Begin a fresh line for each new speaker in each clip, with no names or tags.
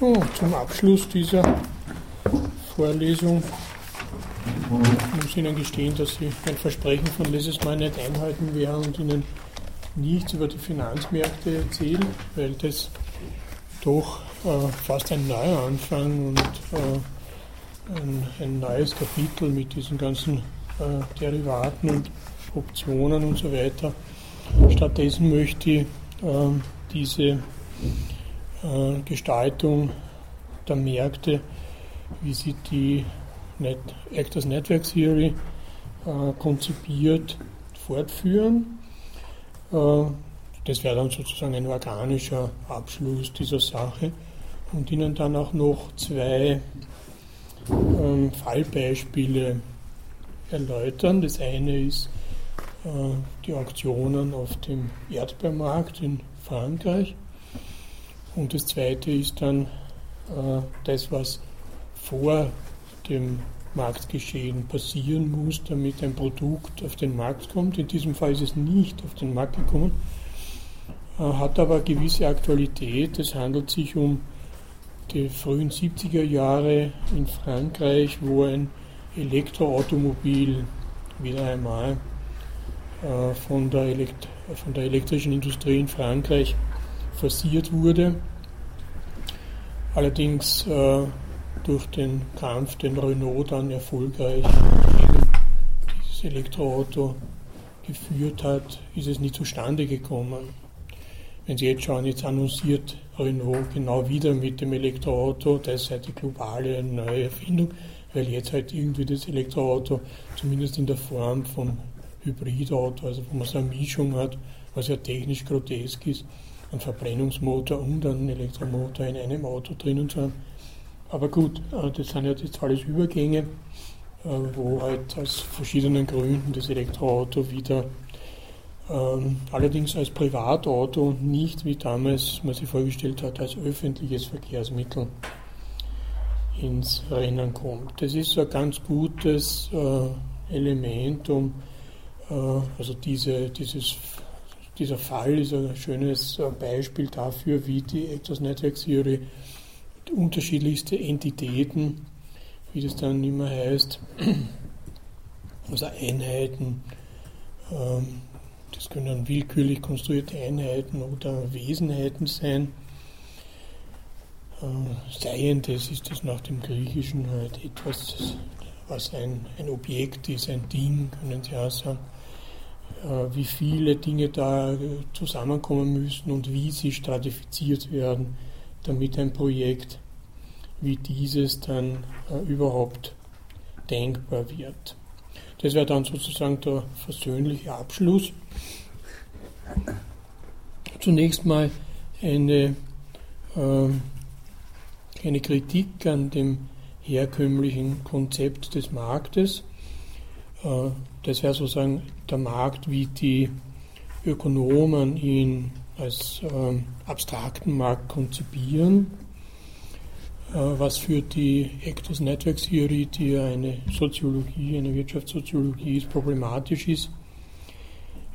So, zum Abschluss dieser Vorlesung muss ich Ihnen gestehen, dass Sie ein Versprechen von letztes Mal nicht einhalten werden und Ihnen nichts über die Finanzmärkte erzählen, weil das doch äh, fast ein neuer Anfang und äh, ein, ein, neues Kapitel mit diesen ganzen äh, Derivaten und Optionen und so weiter. Stattdessen möchte ich ähm, diese Gestaltung der Märkte, wie sie die Net Actors Network Theory äh, konzipiert, fortführen. Äh, das wäre dann sozusagen ein organischer Abschluss dieser Sache und Ihnen dann auch noch zwei ähm, Fallbeispiele erläutern. Das eine ist äh, die Auktionen auf dem Erdbeermarkt in Frankreich und das zweite ist dann äh, das, was vor dem Marktgeschehen passieren muss, damit ein Produkt auf den Markt kommt. In diesem Fall ist es nicht auf den Markt gekommen, äh, hat aber gewisse Aktualität. Es handelt sich um die frühen 70er Jahre in Frankreich, wo ein Elektroautomobil wieder einmal äh, von der, Elekt von der elektrischen Industrie in Frankreich forciert wurde. Allerdings äh, durch den Kampf, den Renault dann erfolgreich gegen dieses Elektroauto geführt hat, ist es nie zustande gekommen. Wenn Sie jetzt schauen, jetzt annonciert Renault genau wieder mit dem Elektroauto, das ist halt die globale neue Erfindung, weil jetzt halt irgendwie das Elektroauto zumindest in der Form von Hybridauto, also wo man so eine Mischung hat, was ja technisch grotesk ist, einen Verbrennungsmotor und einen Elektromotor in einem Auto drinnen zu haben. Aber gut, äh, das sind ja jetzt alles Übergänge, äh, wo halt aus verschiedenen Gründen das Elektroauto wieder ähm, allerdings als Privatauto und nicht wie damals man sich vorgestellt hat, als öffentliches Verkehrsmittel ins Rennen kommt. Das ist ein ganz gutes äh, Element, um also diese, dieses dieser Fall ist ein schönes äh, Beispiel dafür, wie die Actors Network Theory unterschiedlichste Entitäten, wie das dann immer heißt, also Einheiten, ähm, das können willkürlich konstruierte Einheiten oder Wesenheiten sein. Äh, Seiendes ist das nach dem Griechischen halt etwas, was ein, ein Objekt ist, ein Ding, können Sie auch sagen. Äh, wie viele Dinge da zusammenkommen müssen und wie sie stratifiziert werden, damit ein Projekt wie dieses dann äh, überhaupt denkbar wird. Das wäre dann sozusagen der versöhnliche Abschluss. Zunächst mal eine, äh, eine Kritik an dem herkömmlichen Konzept des Marktes. Äh, das wäre sozusagen der Markt, wie die Ökonomen ihn als ähm, abstrakten Markt konzipieren, äh, was für die Actors Network Theory, die ja eine Soziologie, eine Wirtschaftssoziologie ist, problematisch ist,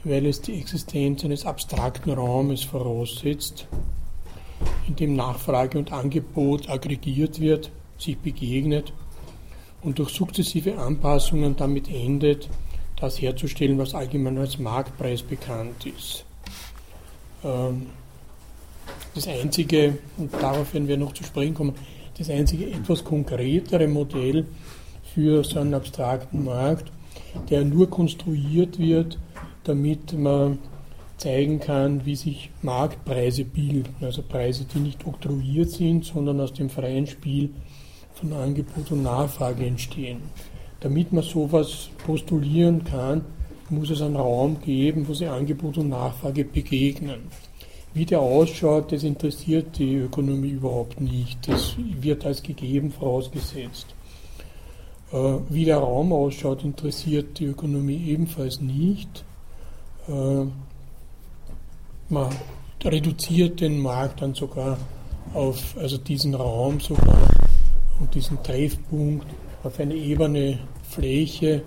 weil es die Existenz eines abstrakten Raumes voraussetzt, in dem Nachfrage und Angebot aggregiert wird, sich begegnet und durch sukzessive Anpassungen damit endet, das herzustellen, was allgemein als Marktpreis bekannt ist. Ähm, das einzige, und darauf werden wir noch zu sprechen kommen, das einzige etwas konkretere Modell für so einen abstrakten Markt, der nur konstruiert wird, damit man zeigen kann, wie sich Marktpreise bilden, also Preise, die nicht oktroyiert sind, sondern aus dem freien Spiel von Angebot und Nachfrage entstehen. Damit man sowas postulieren kann, muss es einen Raum geben, wo sich Angebot und Nachfrage begegnen. Wie der ausschaut, das interessiert die Ökonomie überhaupt nicht. Das wird als gegeben vorausgesetzt. Äh, wie der Raum ausschaut, interessiert die Ökonomie ebenfalls nicht. Äh, man reduziert den Markt dann sogar auf also diesen Raum sogar und diesen Treffpunkt auf eine ebene Fläche,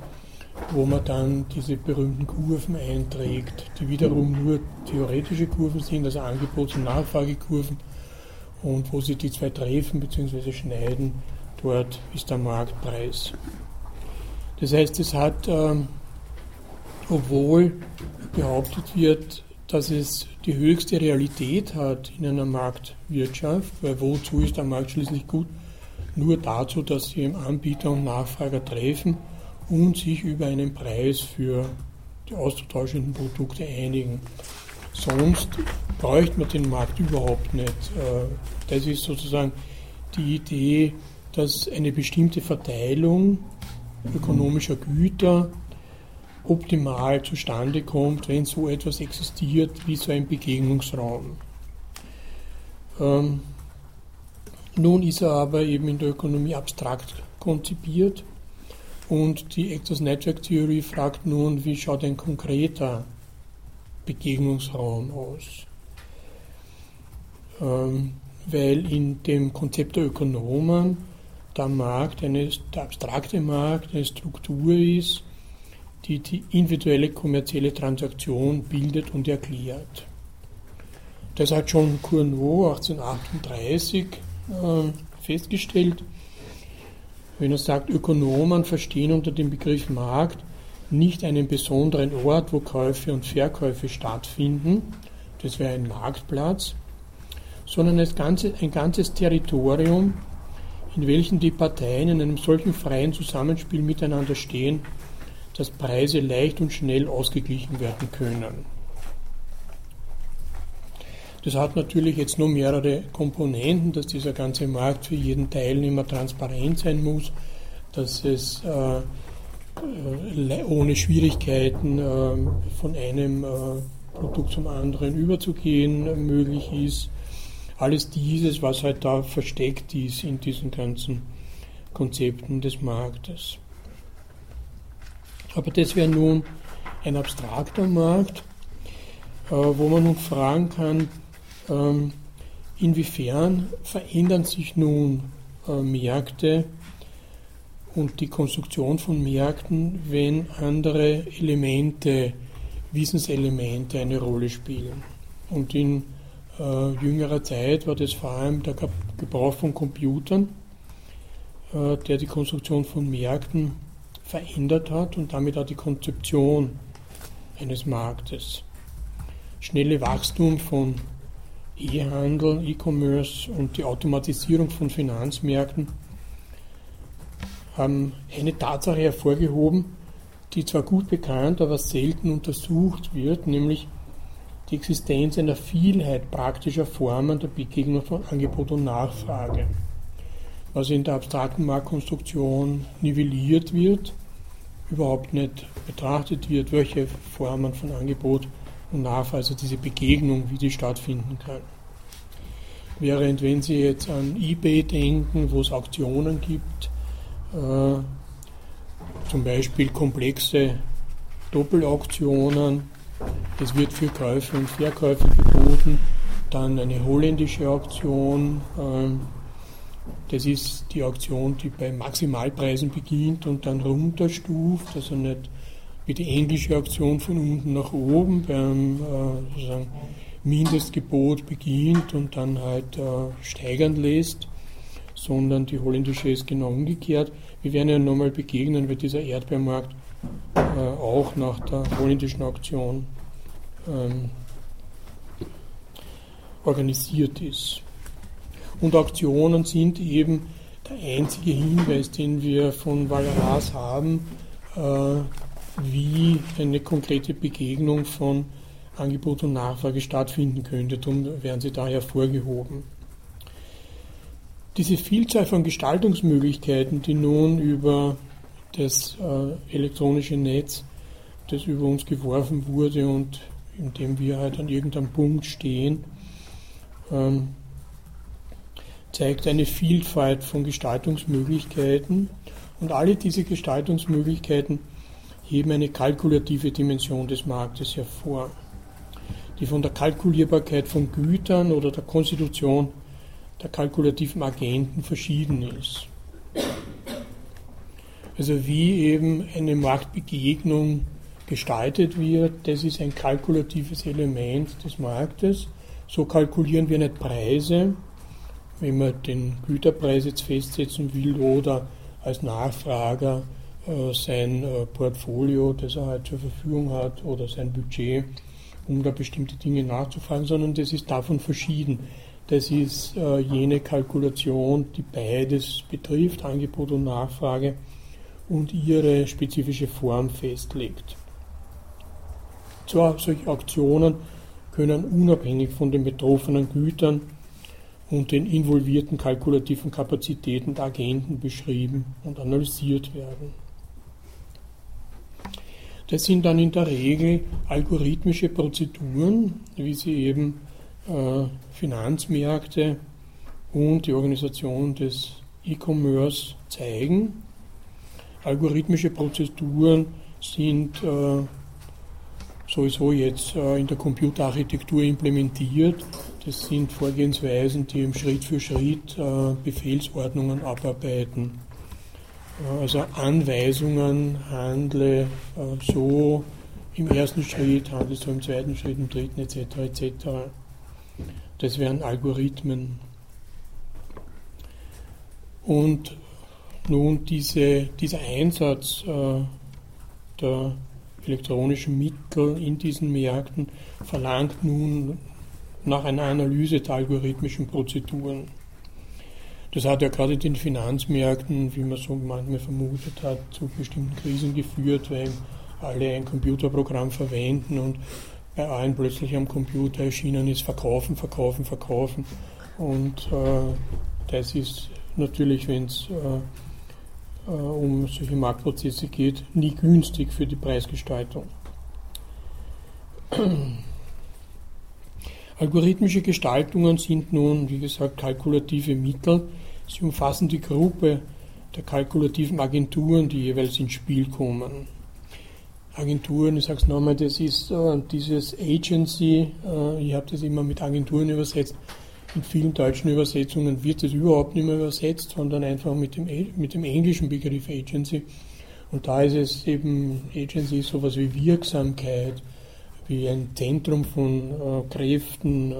wo man dann diese berühmten Kurven einträgt, die wiederum nur theoretische Kurven sind, also Angebots- und Nachfragekurven. und wo sie die zwei treffen bzw. schneiden, dort ist der Marktpreis. Das heißt, es hat, ähm, obwohl behauptet wird, dass es die höchste Realität hat in einer Marktwirtschaft, weil wozu ist der Markt schließlich gut? Nur dazu, dass sie Anbieter und Nachfrager treffen und sich über einen Preis für die auszutauschenden Produkte einigen. Sonst bräuchte man den Markt überhaupt nicht. Äh, das ist sozusagen die Idee, dass eine bestimmte Verteilung ökonomischer Güter optimal zustande kommt, wenn so etwas existiert wie so ein Begegnungsraum. Ähm, nun ist er aber eben in der Ökonomie abstrakt konzipiert und die Actors Network Theory fragt nun, wie schaut ein konkreter Begegnungsraum aus? Ähm, weil in dem Konzept der Ökonomen der Markt, eine, der abstrakte Markt, eine Struktur ist, die die individuelle kommerzielle Transaktion bildet und erklärt. Das hat schon Cournot 1838 äh, festgestellt, wenn er sagt, Ökonomen verstehen unter dem Begriff Markt nicht einen besonderen Ort, wo Käufe und Verkäufe stattfinden, das wäre ein Marktplatz, sondern ein ganzes, ein ganzes Territorium, in welchem die Parteien in einem solchen freien Zusammenspiel miteinander stehen, dass Preise leicht und schnell ausgeglichen werden können. Das hat natürlich jetzt nur mehrere Komponenten, dass dieser ganze Markt für jeden Teilnehmer transparent sein muss, dass es äh, äh ohne Schwierigkeiten äh, von einem äh, Produkt zum anderen überzugehen möglich ist. Alles dieses, was halt da versteckt ist in diesen ganzen Konzepten des Marktes. Aber das wäre nun ein abstrakter Markt, äh, wo man nun fragen kann, inwiefern verändern sich nun äh, Märkte und die Konstruktion von Märkten, wenn andere Elemente, Wissenselemente eine Rolle spielen. Und in äh, jüngerer Zeit war das vor allem der Gebrauch von Computern, äh, der die Konstruktion von Märkten verändert hat und damit auch die Konzeption eines Marktes. Schnelle Wachstum von E-Handel, E-Commerce und die Automatisierung von Finanzmärkten haben eine Tatsache hervorgehoben, die zwar gut bekannt, aber selten untersucht wird, nämlich die Existenz einer Vielheit praktischer Formen der Begegnung von Angebot und Nachfrage. Was in der abstrakten Marktkonstruktion nivelliert wird, überhaupt nicht betrachtet wird, welche Formen von Angebot und Nachfrage, also diese Begegnung, wie die stattfinden kann. Während wenn Sie jetzt an eBay denken, wo es Auktionen gibt, äh, zum Beispiel komplexe Doppelauktionen, es wird für Käufe und Verkäufe geboten, dann eine holländische Auktion, äh, das ist die Auktion, die bei Maximalpreisen beginnt und dann runterstuft, also nicht wie die englische Auktion von unten nach oben beim äh, Mindestgebot beginnt und dann halt äh, steigern lässt, sondern die holländische ist genau umgekehrt. Wir werden ja nochmal begegnen, wie dieser Erdbeermarkt äh, auch nach der holländischen Auktion ähm, organisiert ist. Und Auktionen sind eben der einzige Hinweis, den wir von Valeras haben, äh, wie eine konkrete Begegnung von Angebot und Nachfrage stattfinden könnte. Darum werden sie da hervorgehoben. Diese Vielzahl von Gestaltungsmöglichkeiten, die nun über das äh, elektronische Netz, das über uns geworfen wurde und in dem wir halt an irgendeinem Punkt stehen, ähm, zeigt eine Vielfalt von Gestaltungsmöglichkeiten und alle diese Gestaltungsmöglichkeiten heben eine kalkulative Dimension des Marktes hervor, die von der Kalkulierbarkeit von Gütern oder der Konstitution der kalkulativen Agenten verschieden ist. Also wie eben eine Marktbegegnung gestaltet wird, das ist ein kalkulatives Element des Marktes. So kalkulieren wir nicht Preise, wenn man den Güterpreis jetzt festsetzen will oder als Nachfrager sein äh, Portfolio, das er halt zur Verfügung hat, oder sein Budget, um da bestimmte Dinge nachzufragen, sondern das ist davon verschieden. Das ist äh, jene Kalkulation, die beides betrifft, Angebot und Nachfrage, und ihre spezifische Form festlegt. Zwar solche Auktionen können unabhängig von den betroffenen Gütern und den involvierten kalkulativen Kapazitäten der Agenten beschrieben und analysiert werden. Das sind dann in der Regel algorithmische Prozeduren, wie sie eben äh, Finanzmärkte und die Organisation des E-Commerce zeigen. Algorithmische Prozeduren sind äh, sowieso jetzt äh, in der Computerarchitektur implementiert. Das sind Vorgehensweisen, die im Schritt für Schritt äh, Befehlsordnungen abarbeiten. Äh, also Anweisungen, handle so im ersten Schritt, handle so im zweiten Schritt, im dritten etc. etc. Das wären Algorithmen. Und nun diese, dieser Einsatz äh, der elektronischen Mittel in diesen Märkten verlangt nun nach einer Analyse der algorithmischen Prozeduren. Das hat ja gerade in den Finanzmärkten, wie man so manchmal vermutet hat, zu bestimmten Krisen geführt, weil alle ein Computerprogramm verwenden und bei allen plötzlich am Computer erschienen ist, verkaufen, verkaufen, verkaufen. Und äh, das ist natürlich, wenn es äh, äh, um solche Marktprozesse geht, nie günstig für die Preisgestaltung. Algorithmische Gestaltungen sind nun, wie gesagt, kalkulative Mittel. Sie umfassen die Gruppe der kalkulativen Agenturen, die jeweils ins Spiel kommen. Agenturen, ich sage es nochmal, das ist äh, dieses Agency, äh, ich habe das immer mit Agenturen übersetzt, in vielen deutschen Übersetzungen wird es überhaupt nicht mehr übersetzt, sondern einfach mit dem, mit dem englischen Begriff Agency. Und da ist es eben, Agency ist sowas wie Wirksamkeit, wie ein Zentrum von äh, Kräften.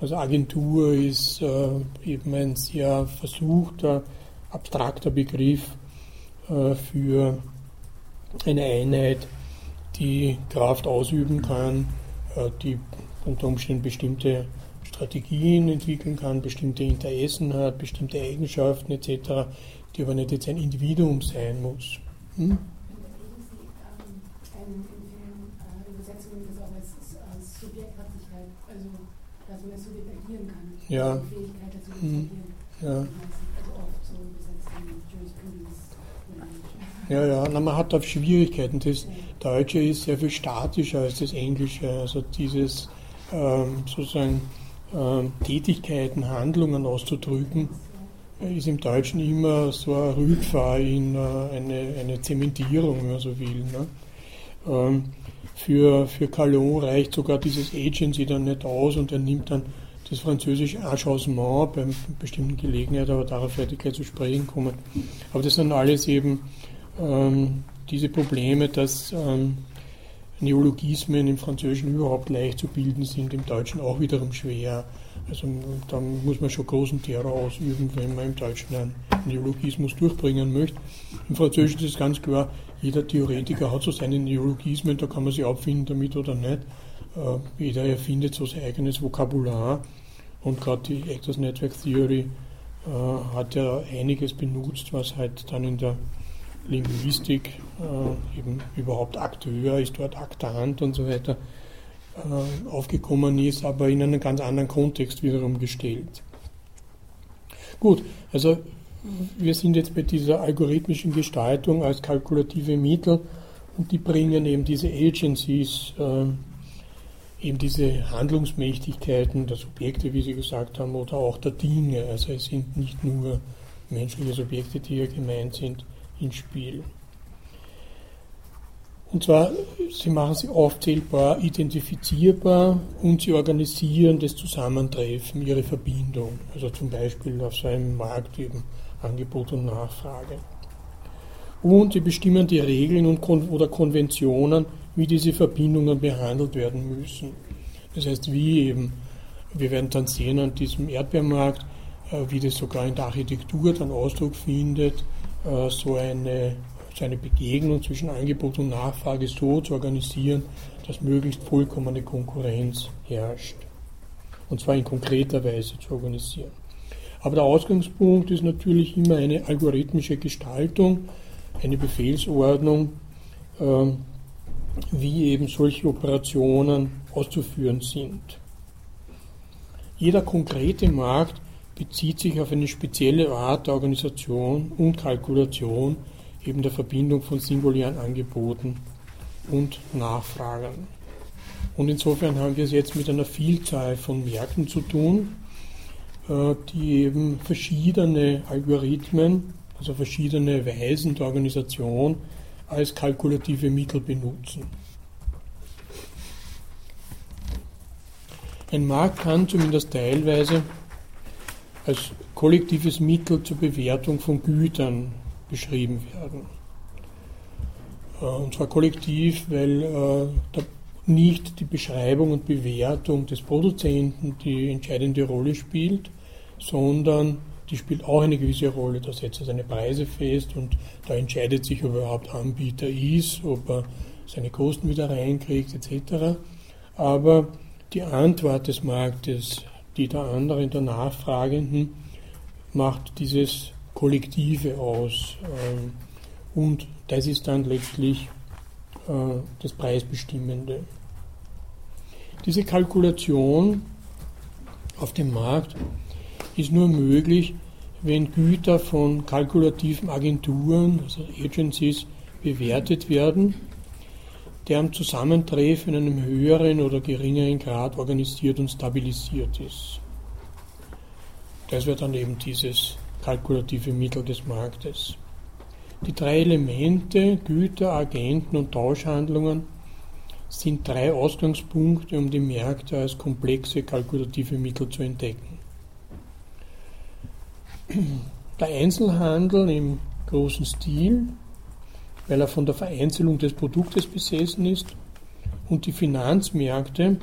Also Agentur ist äh, eben ein sehr versuchter, abstrakter Begriff äh, für eine Einheit, die Kraft ausüben kann, äh, die unter Umständen bestimmte Strategien entwickeln kann, bestimmte Interessen hat, bestimmte Eigenschaften etc., die aber nicht jetzt ein Individuum sein muss. Hm? Ja. Hm. Ja. Ja, ja, na, man hat da Schwierigkeiten. Das Deutsche ist sehr viel statischer als das Englische. Also dieses ähm, sozusagen ähm, Tätigkeiten, Handlungen auszudrücken, ist im Deutschen immer so ein Rückfahr in äh, eine, eine Zementierung, wenn man so will. Ne? Ähm, für, für Calon reicht sogar dieses Agency dann nicht aus und er nimmt dann das französische Agencement bei bestimmten Gelegenheit, aber darauf werde ich gleich zu sprechen kommen. Aber das sind alles eben ähm, diese Probleme, dass ähm, Neologismen im Französischen überhaupt leicht zu bilden sind, im Deutschen auch wiederum schwer. Also da muss man schon großen Terror ausüben, wenn man im Deutschen einen Neologismus durchbringen möchte. Im Französischen ist es ganz klar, jeder Theoretiker hat so seine Neologismen, da kann man sich abfinden damit oder nicht. Äh, jeder erfindet so sein eigenes Vokabular und gerade die Actors Network Theory äh, hat ja einiges benutzt, was halt dann in der Linguistik, äh, eben überhaupt Akteur ist dort Aktant und so weiter, äh, aufgekommen ist, aber in einen ganz anderen Kontext wiederum gestellt. Gut, also wir sind jetzt bei dieser algorithmischen Gestaltung als kalkulative Mittel und die bringen eben diese Agencies, äh, eben diese Handlungsmächtigkeiten der Subjekte, wie Sie gesagt haben, oder auch der Dinge. Also es sind nicht nur menschliche Subjekte, die hier gemeint sind, ins Spiel. Und zwar, sie machen sie aufzählbar, identifizierbar und sie organisieren das Zusammentreffen, ihre Verbindung. Also zum Beispiel auf so einem Markt eben Angebot und Nachfrage. Und sie bestimmen die Regeln und oder Konventionen, wie diese Verbindungen behandelt werden müssen. Das heißt, wie eben, wir werden dann sehen an diesem Erdbeermarkt, wie das sogar in der Architektur dann Ausdruck findet, so eine, so eine Begegnung zwischen Angebot und Nachfrage so zu organisieren, dass möglichst vollkommene Konkurrenz herrscht. Und zwar in konkreter Weise zu organisieren. Aber der Ausgangspunkt ist natürlich immer eine algorithmische Gestaltung, eine Befehlsordnung, ähm, wie eben solche Operationen auszuführen sind. Jeder konkrete Markt bezieht sich auf eine spezielle Art der Organisation und Kalkulation eben der Verbindung von singulären Angeboten und Nachfragen. Und insofern haben wir es jetzt mit einer Vielzahl von Märkten zu tun, äh, die eben verschiedene Algorithmen, also verschiedene Weisen der Organisation als kalkulative Mittel benutzen. Ein Markt kann zumindest teilweise als kollektives Mittel zur Bewertung von Gütern beschrieben werden. Äh, und zwar kollektiv, weil äh, nicht die Beschreibung und Bewertung des Produzenten die entscheidende Rolle spielt, sondern die spielt auch eine gewisse Rolle. Da setzt er seine Preise fest und da entscheidet sich, ob er überhaupt Anbieter ist, ob er seine Kosten wieder reinkriegt, etc. Aber die Antwort des Marktes, die der anderen, der Nachfragenden, macht dieses Kollektive aus. Ähm, und das ist dann letztlich äh, das Preisbestimmende. Diese Kalkulation auf dem Markt ist nur möglich, wenn Güter von kalkulativen Agenturen, also Agencies, bewertet werden, deren Zusammentreffen in einem höheren oder geringeren Grad organisiert und stabilisiert ist. Das wäre dann eben dieses kalkulative Mittel des Marktes. Die drei Elemente, Güter, Agenten und Tauschhandlungen, sind drei Ausgangspunkte, um die Märkte als komplexe kalkulative Mittel zu entdecken. Der Einzelhandel im großen Stil, weil er von der Vereinzelung des Produktes besessen ist, und die Finanzmärkte,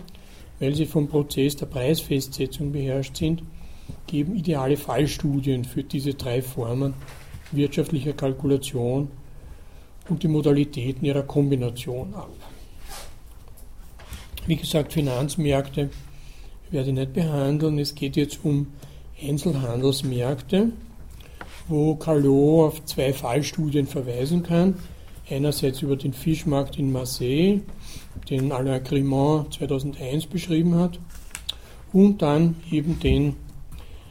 weil sie vom Prozess der Preisfestsetzung beherrscht sind, geben ideale Fallstudien für diese drei Formen wirtschaftlicher Kalkulation und die Modalitäten ihrer Kombination ab. Wie gesagt, Finanzmärkte werde ich nicht behandeln. Es geht jetzt um Einzelhandelsmärkte, wo Callot auf zwei Fallstudien verweisen kann. Einerseits über den Fischmarkt in Marseille, den Alain Grimont 2001 beschrieben hat, und dann eben den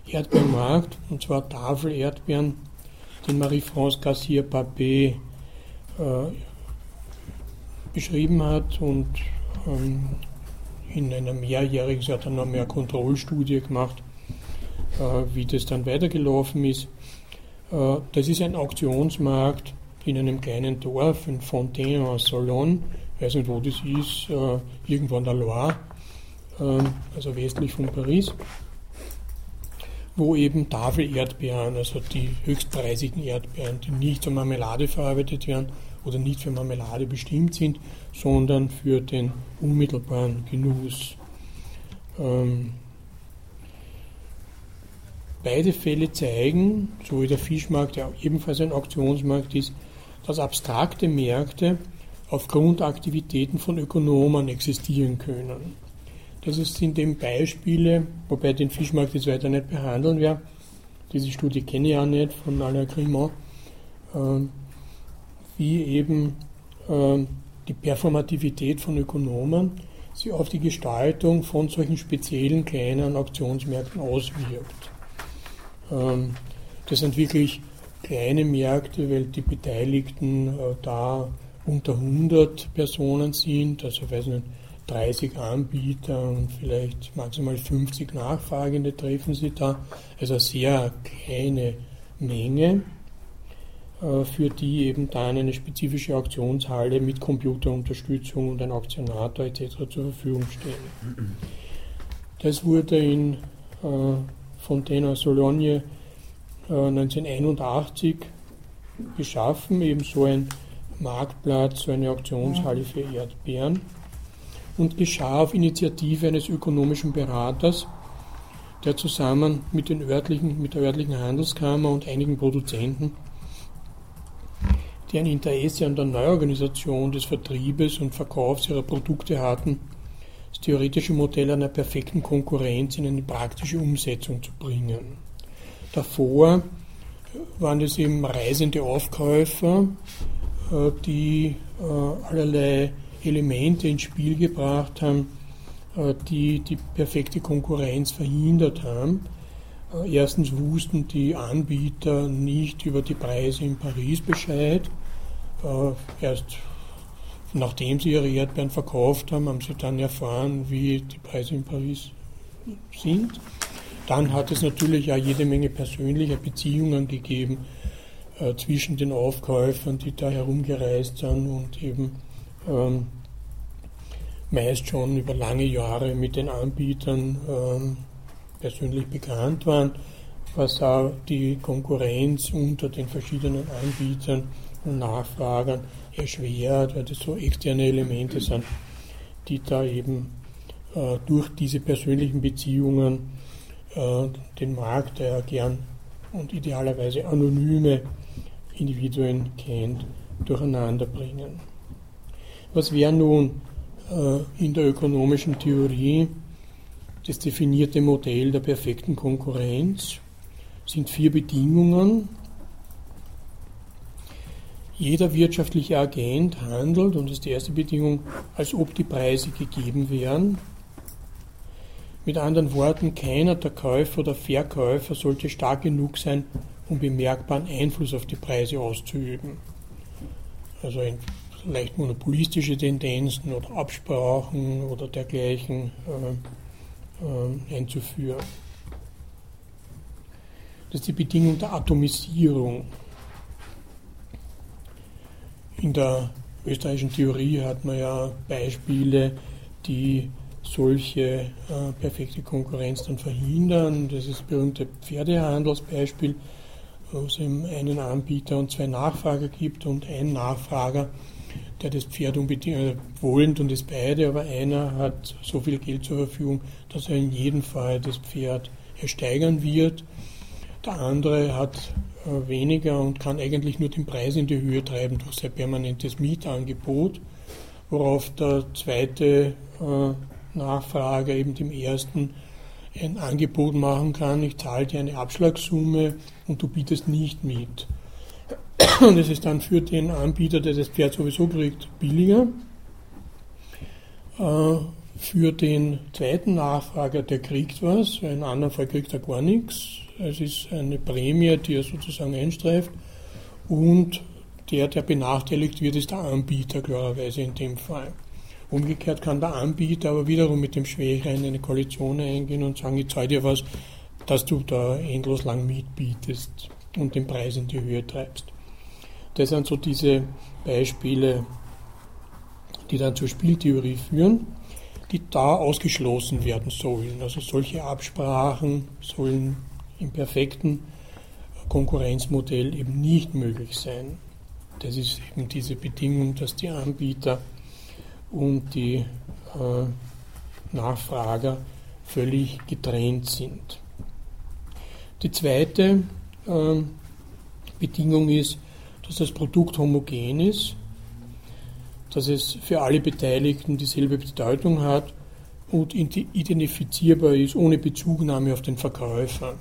Erdbeermarkt, und zwar Tafel-Erdbeeren, den Marie-France Garcia-Papé äh, beschrieben hat und ähm, in einer mehrjährigen, sie hat dann noch mehr Kontrollstudie gemacht, wie das dann weitergelaufen ist. Äh, das ist ein Auktionsmarkt in einem kleinen Dorf in Fontaine en Solon, ich weiß nicht wo das ist, äh, irgendwo an der Loire, also westlich von Paris, wo eben Tafel-Erdbeeren, also die höchstpreisigen Erdbeeren, die nicht zur Marmelade verarbeitet werden oder nicht für Marmelade bestimmt sind, sondern für den unmittelbaren Genuss. Beide Fälle zeigen, so wie der Fischmarkt, der ebenfalls ein Auktionsmarkt ist, dass abstrakte Märkte aufgrund Aktivitäten von Ökonomen existieren können. Das sind eben Beispiele, wobei den Fischmarkt jetzt weiter nicht behandeln werde. Diese Studie kenne ich ja nicht von Alain Grimont, ähm, wie eben ähm, die Performativität von Ökonomen sich auf die Gestaltung von solchen speziellen kleinen Auktionsmärkten auswirkt. Ähm, das sind wirklich kleine Märkte, weil die Beteiligten äh, da unter 100 Personen sind, also weiß nicht, 30 Anbieter und vielleicht maximal 50 Nachfragende treffen sie da. Also sehr kleine Menge, äh, für die eben dann eine spezifische Auktionshalle mit Computerunterstützung und ein Auktionator etc. zur Verfügung stehen. Das wurde in äh, Fontaine Sologne äh, 1981 geschaffen, eben so ein Marktplatz, so eine Auktionshalle für Erdbeeren und geschah auf Initiative eines ökonomischen Beraters, der zusammen mit, den örtlichen, mit der örtlichen Handelskammer und einigen Produzenten, die ein Interesse an der Neuorganisation des Vertriebes und Verkaufs ihrer Produkte hatten, das theoretische Modell einer perfekten Konkurrenz in eine praktische Umsetzung zu bringen. Davor waren es eben reisende Aufkäufer, äh, die äh, allerlei Elemente ins Spiel gebracht haben, äh, die die perfekte Konkurrenz verhindert haben. Erstens wussten die Anbieter nicht über die Preise in Paris Bescheid. Erst nachdem sie ihre Erdbeeren verkauft haben, haben sie dann erfahren, wie die Preise in Paris sind. Dann hat es natürlich auch jede Menge persönlicher Beziehungen gegeben äh, zwischen den Aufkäufern, die da herumgereist sind und eben ähm, meist schon über lange Jahre mit den Anbietern ähm, persönlich bekannt waren, was auch die Konkurrenz unter den verschiedenen Anbietern und Nachfragern erschwert, weil das so externe Elemente sind, die da eben äh, durch diese persönlichen Beziehungen äh, den Markt, der gern und idealerweise anonyme Individuen kennt, durcheinander bringen. Was wäre nun äh, in der ökonomischen Theorie das definierte Modell der perfekten Konkurrenz? sind vier Bedingungen. Jeder wirtschaftliche Agent handelt, und das ist die erste Bedingung, als ob die Preise gegeben wären. Mit anderen Worten, keiner der Käufer oder Verkäufer sollte stark genug sein, um bemerkbaren Einfluss auf die Preise auszuüben. Also leicht monopolistische Tendenzen oder Absprachen oder dergleichen äh, äh, einzuführen. Das ist die Bedingung der Atomisierung. In der österreichischen Theorie hat man ja Beispiele, die solche äh, perfekte Konkurrenz dann verhindern. Das ist das berühmte Pferdehandelsbeispiel, wo es eben einen Anbieter und zwei Nachfrager gibt und ein Nachfrager, der das Pferd unbedingt äh, wollend und ist beide, aber einer hat so viel Geld zur Verfügung, dass er in jedem Fall das Pferd ersteigern wird. Der andere hat weniger und kann eigentlich nur den Preis in die Höhe treiben durch sein permanentes Mietangebot, worauf der zweite äh, Nachfrage eben dem ersten ein Angebot machen kann, ich zahle dir eine Abschlagssumme und du bietest nicht mit. Und es ist dann für den Anbieter, der das Pferd sowieso kriegt, billiger. Äh, für den zweiten Nachfrager, der kriegt was, in anderen Fall kriegt er gar nichts. Es ist eine Prämie, die er sozusagen einstreift. Und der, der benachteiligt wird, ist der Anbieter, klarerweise in dem Fall. Umgekehrt kann der Anbieter aber wiederum mit dem Schwächeren eine Koalition eingehen und sagen, ich zahle dir was, dass du da endlos lang mitbietest und den Preis in die Höhe treibst. Das sind so diese Beispiele, die dann zur Spieltheorie führen, die da ausgeschlossen werden sollen. Also solche Absprachen sollen im perfekten Konkurrenzmodell eben nicht möglich sein. Das ist eben diese Bedingung, dass die Anbieter und die äh, Nachfrager völlig getrennt sind. Die zweite äh, Bedingung ist, dass das Produkt homogen ist, dass es für alle Beteiligten dieselbe Bedeutung hat und identifizierbar ist ohne Bezugnahme auf den Verkäufer.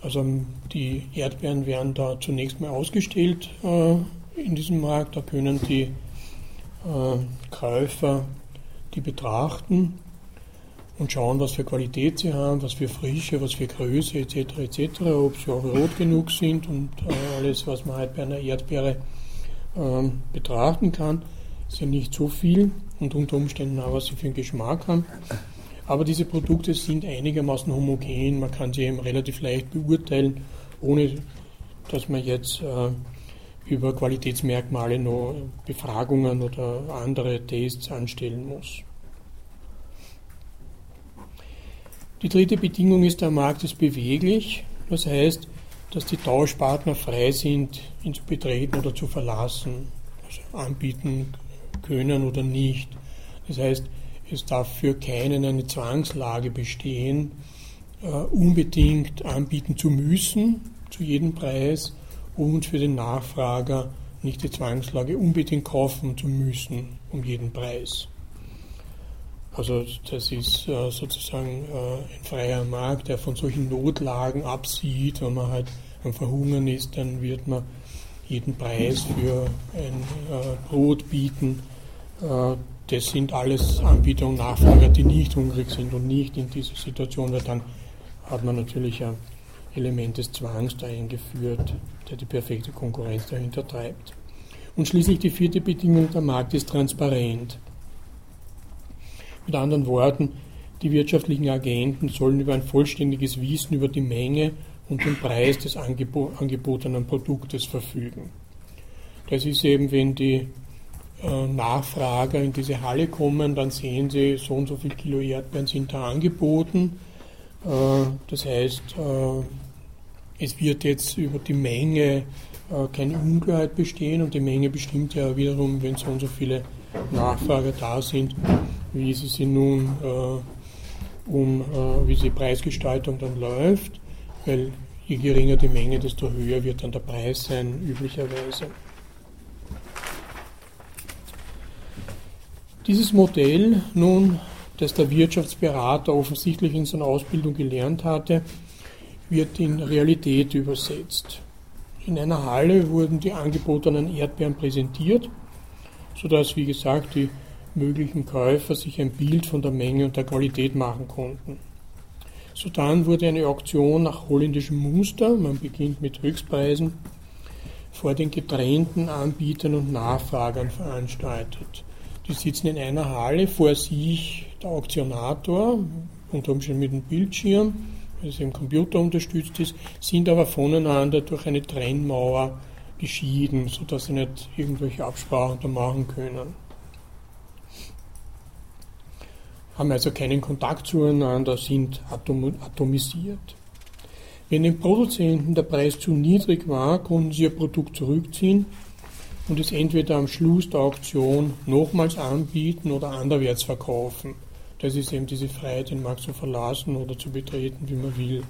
Also die Erdbeeren werden da zunächst mal ausgestellt äh, in diesem Markt, da können die äh, Käufer die betrachten und schauen, was für Qualität sie haben, was für Frische, was für Größe etc. etc., ob sie auch rot genug sind und äh, alles, was man halt bei einer Erdbeere äh, betrachten kann. Ist ja nicht so viel und unter Umständen auch, was sie für einen Geschmack haben. Aber diese Produkte sind einigermaßen homogen, man kann sie eben relativ leicht beurteilen, ohne dass man jetzt äh, über Qualitätsmerkmale noch Befragungen oder andere Tests anstellen muss. Die dritte Bedingung ist, der Markt ist beweglich. Das heißt, dass die Tauschpartner frei sind, ihn zu betreten oder zu verlassen, also anbieten können oder nicht. Das heißt, es darf für keinen eine Zwangslage bestehen, unbedingt anbieten zu müssen, zu jedem Preis, und für den Nachfrager nicht die Zwangslage unbedingt kaufen zu müssen, um jeden Preis. Also das ist äh, sozusagen äh, ein freier Markt, der von solchen Notlagen absieht. Wenn man halt am Verhungern ist, dann wird man jeden Preis für ein äh, Brot bieten. Das sind alles Anbieter und Nachfrager, die nicht hungrig sind und nicht in dieser Situation, weil dann hat man natürlich ein Element des Zwangs da eingeführt, der die perfekte Konkurrenz dahinter treibt. Und schließlich die vierte Bedingung, der Markt ist transparent. Mit anderen Worten, die wirtschaftlichen Agenten sollen über ein vollständiges Wissen über die Menge und den Preis des angebotenen Produktes verfügen. Das ist eben, wenn die Nachfrager in diese Halle kommen, dann sehen sie, so und so viel Kilo Erdbeeren sind da angeboten. Äh, das heißt, äh, es wird jetzt über die Menge keine Unklarheit bestehen und die Menge bestimmt ja wiederum, wenn so und so viele Nachfrager da sind, wie sie sie nun äh, um, äh, wie die Preisgestaltung dann läuft, weil je geringer die Menge, desto höher wird dann der Preis sein, üblicherweise. Dieses Modell nun, das der Wirtschaftsberater offensichtlich in seiner Ausbildung gelernt hatte, wird in Realität übersetzt. In einer Halle wurden die angebotenen Erdbeeren präsentiert, sodass, wie gesagt, die möglichen Käufer sich ein Bild von der Menge und der Qualität machen konnten. Sodann wurde eine Auktion nach holländischem Muster, man beginnt mit Höchstpreisen, vor den getrennten Anbietern und Nachfragern veranstaltet. Die sitzen in einer Halle, vor sich der Auktionator, unter Umständen mit einem Bildschirm, weil es eben Computer unterstützt ist, sind aber voneinander durch eine Trennmauer geschieden, sodass sie nicht irgendwelche Absprachen da machen können haben also keinen Kontakt zueinander, sind atom atomisiert. Wenn den Produzenten der Preis zu niedrig war, konnten sie ihr Produkt zurückziehen und es entweder am Schluss der Auktion nochmals anbieten oder anderwärts verkaufen. Das ist eben diese Freiheit, den Markt zu verlassen oder zu betreten, wie man will.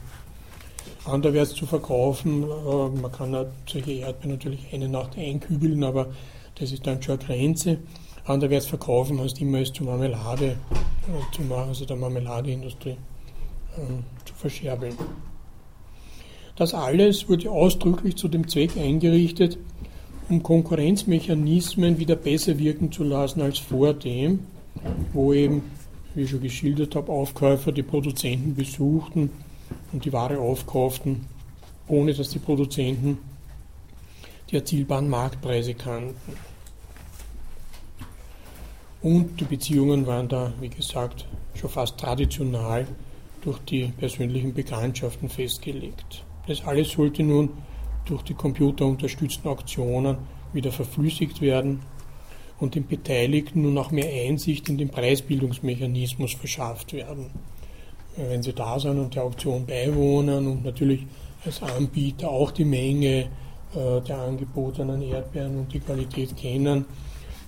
Anderwärts zu verkaufen, äh, man kann solche Erdbeeren natürlich eine Nacht einkübeln, aber das ist dann schon eine Grenze. Anderwärts verkaufen heißt immer es zur Marmelade äh, zu machen, also der Marmeladeindustrie äh, zu verscherbeln. Das alles wurde ausdrücklich zu dem Zweck eingerichtet, um Konkurrenzmechanismen wieder besser wirken zu lassen als vor dem, wo eben, wie ich schon geschildert habe, Aufkäufer die Produzenten besuchten und die Ware aufkauften, ohne dass die Produzenten die erzielbaren Marktpreise kannten. Und die Beziehungen waren da, wie gesagt, schon fast traditional durch die persönlichen Bekanntschaften festgelegt. Das alles sollte nun durch die computerunterstützten Auktionen wieder verflüssigt werden und den Beteiligten nun auch mehr Einsicht in den Preisbildungsmechanismus verschafft werden. Wenn sie da sind und der Auktion beiwohnen und natürlich als Anbieter auch die Menge äh, der angebotenen Erdbeeren und die Qualität kennen,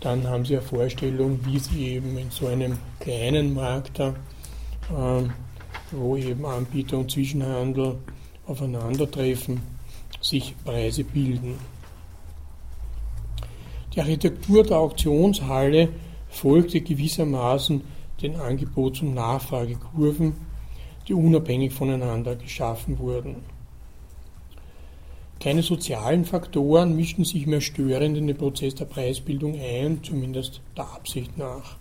dann haben sie eine Vorstellung, wie sie eben in so einem kleinen Markt da, äh, wo eben Anbieter und Zwischenhandel aufeinandertreffen, sich Preise bilden. Die Architektur der Auktionshalle folgte gewissermaßen den Angebots- und Nachfragekurven, die unabhängig voneinander geschaffen wurden. Keine sozialen Faktoren mischten sich mehr störend in den Prozess der Preisbildung ein, zumindest der Absicht nach.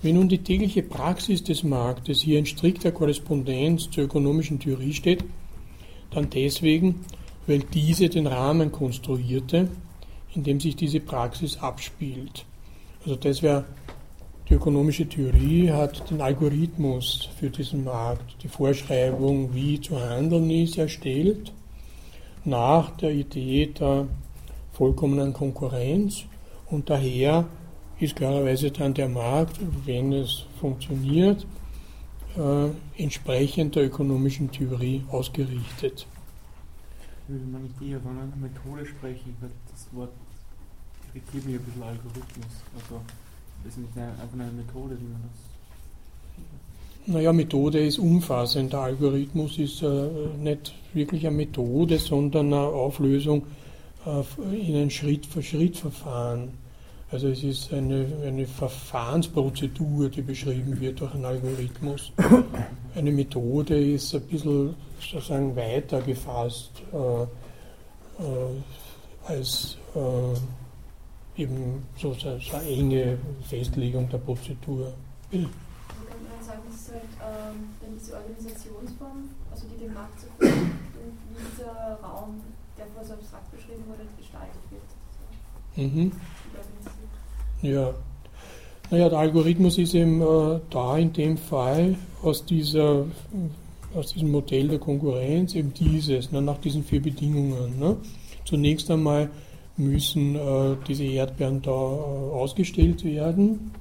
Wenn nun die tägliche Praxis des Marktes hier in strikter Korrespondenz zur ökonomischen Theorie steht, dann deswegen, weil diese den Rahmen konstruierte, in dem sich diese Praxis abspielt. Also das wäre die ökonomische Theorie hat den Algorithmus für diesen Markt, die Vorschreibung, wie zu handeln ist, erstellt nach der Idee der vollkommenen Konkurrenz und daher ist klarerweise dann der Markt, wenn es funktioniert, äh, entsprechend der ökonomischen Theorie ausgerichtet.
Würde man nicht eher von einer Methode sprechen, weil das Wort irritiert mich ein bisschen Algorithmus. Also das ist nicht einfach eine Methode, wie man das
Naja, Methode ist umfassend. Der Algorithmus ist äh, nicht wirklich eine Methode, sondern eine Auflösung äh, in ein Schritt-für-Schritt-Verfahren. Also es ist eine, eine Verfahrensprozedur, die beschrieben wird durch einen Algorithmus. Eine Methode ist ein bisschen sozusagen weiter gefasst äh, äh, als äh, eben so, so, eine enge Festlegung der Prozedur.
Bitte sagen, das ist halt ähm, diese Organisationsform, also die dem Markt zugrunde und wie dieser Raum, der vorher so abstrakt beschrieben wurde, gestaltet wird.
Mhm. Ja. Naja, der Algorithmus ist eben äh, da in dem Fall aus, dieser, aus diesem Modell der Konkurrenz eben dieses, ne, nach diesen vier Bedingungen. Ne. Zunächst einmal müssen äh, diese Erdbeeren da äh, ausgestellt werden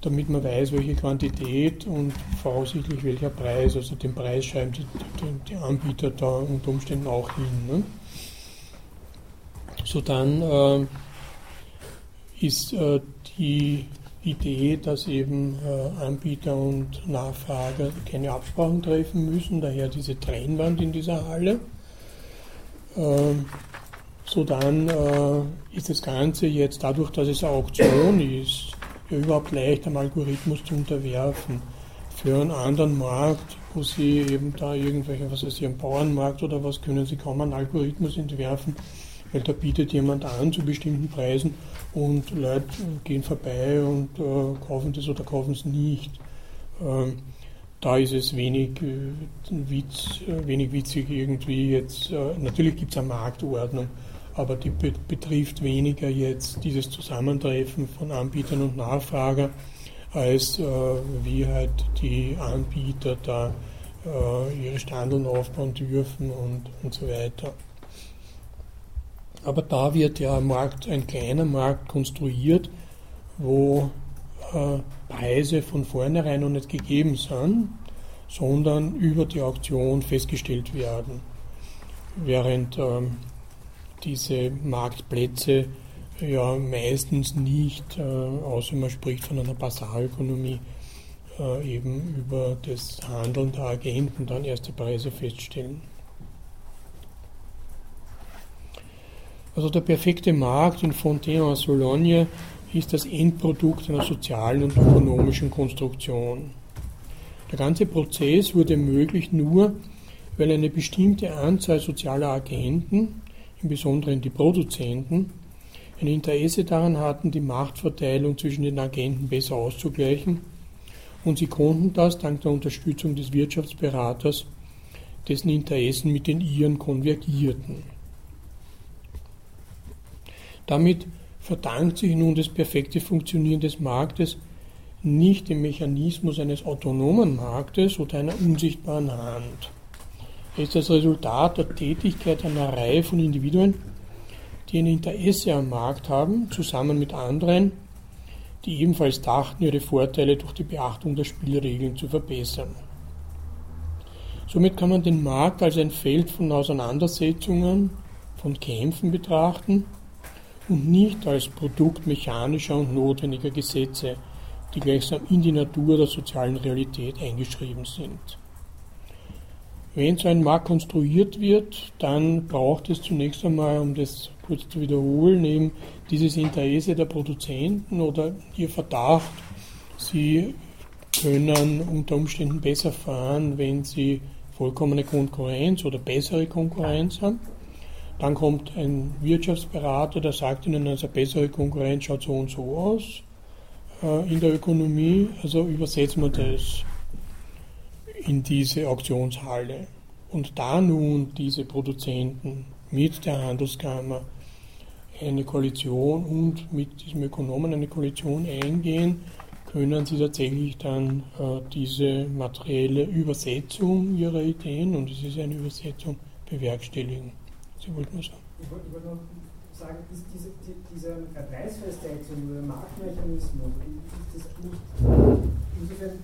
damit man weiß, welche Quantität und voraussichtlich welcher Preis. Also den Preis schreiben die, die, die Anbieter da unter Umständen auch hin. Ne? So dann äh, ist äh, die Idee, dass eben äh, Anbieter und Nachfrager keine Absprachen treffen müssen, daher diese Trennwand in dieser Halle. Ähm, so dann äh, ist das Ganze jetzt dadurch, dass es eine Auktion ist, überhaupt leicht am Algorithmus zu unterwerfen. Für einen anderen Markt, wo Sie eben da irgendwelche, was weiß ich, einen Bauernmarkt oder was, können Sie kaum einen Algorithmus entwerfen, weil da bietet jemand an zu bestimmten Preisen und Leute gehen vorbei und äh, kaufen das oder kaufen es nicht. Ähm, da ist es wenig, äh, Witz, äh, wenig witzig irgendwie jetzt. Äh, natürlich gibt es eine Marktordnung, aber die betrifft weniger jetzt dieses Zusammentreffen von Anbietern und Nachfrager, als äh, wie halt die Anbieter da äh, ihre Standeln aufbauen dürfen und, und so weiter. Aber da wird ja ein, Markt, ein kleiner Markt konstruiert, wo äh, Preise von vornherein noch nicht gegeben sind, sondern über die Auktion festgestellt werden. Während ähm, diese Marktplätze ja meistens nicht, äh, außer man spricht von einer Basalökonomie, äh, eben über das Handeln der Agenten dann erste Preise feststellen. Also der perfekte Markt in Fontaine-en-Sologne ist das Endprodukt einer sozialen und ökonomischen Konstruktion. Der ganze Prozess wurde möglich nur, weil eine bestimmte Anzahl sozialer Agenten im Besonderen die Produzenten, ein Interesse daran hatten, die Machtverteilung zwischen den Agenten besser auszugleichen und sie konnten das dank der Unterstützung des Wirtschaftsberaters, dessen Interessen mit den ihren konvergierten. Damit verdankt sich nun das perfekte Funktionieren des Marktes nicht dem Mechanismus eines autonomen Marktes oder einer unsichtbaren Hand ist das Resultat der Tätigkeit einer Reihe von Individuen, die ein Interesse am Markt haben, zusammen mit anderen, die ebenfalls dachten, ihre Vorteile durch die Beachtung der Spielregeln zu verbessern. Somit kann man den Markt als ein Feld von Auseinandersetzungen, von Kämpfen betrachten und nicht als Produkt mechanischer und notwendiger Gesetze, die gleichsam in die Natur der sozialen Realität eingeschrieben sind. Wenn so ein Markt konstruiert wird, dann braucht es zunächst einmal, um das kurz zu wiederholen, eben dieses Interesse der Produzenten oder ihr Verdacht, sie können unter Umständen besser fahren, wenn sie vollkommene Konkurrenz oder bessere Konkurrenz haben. Dann kommt ein Wirtschaftsberater, der sagt ihnen, also bessere Konkurrenz schaut so und so aus äh, in der Ökonomie. Also übersetzen wir das in diese Auktionshalle. Und da nun diese Produzenten mit der Handelskammer eine Koalition und mit diesem Ökonomen eine Koalition eingehen, können sie tatsächlich dann äh, diese materielle Übersetzung ihrer Ideen, und es ist eine Übersetzung, bewerkstelligen. Sie wollten was sagen?
Ich wollte, wollt noch sagen, ist diese, die, diese Preisfestsetzung oder Marktmechanismus, ist das nicht insofern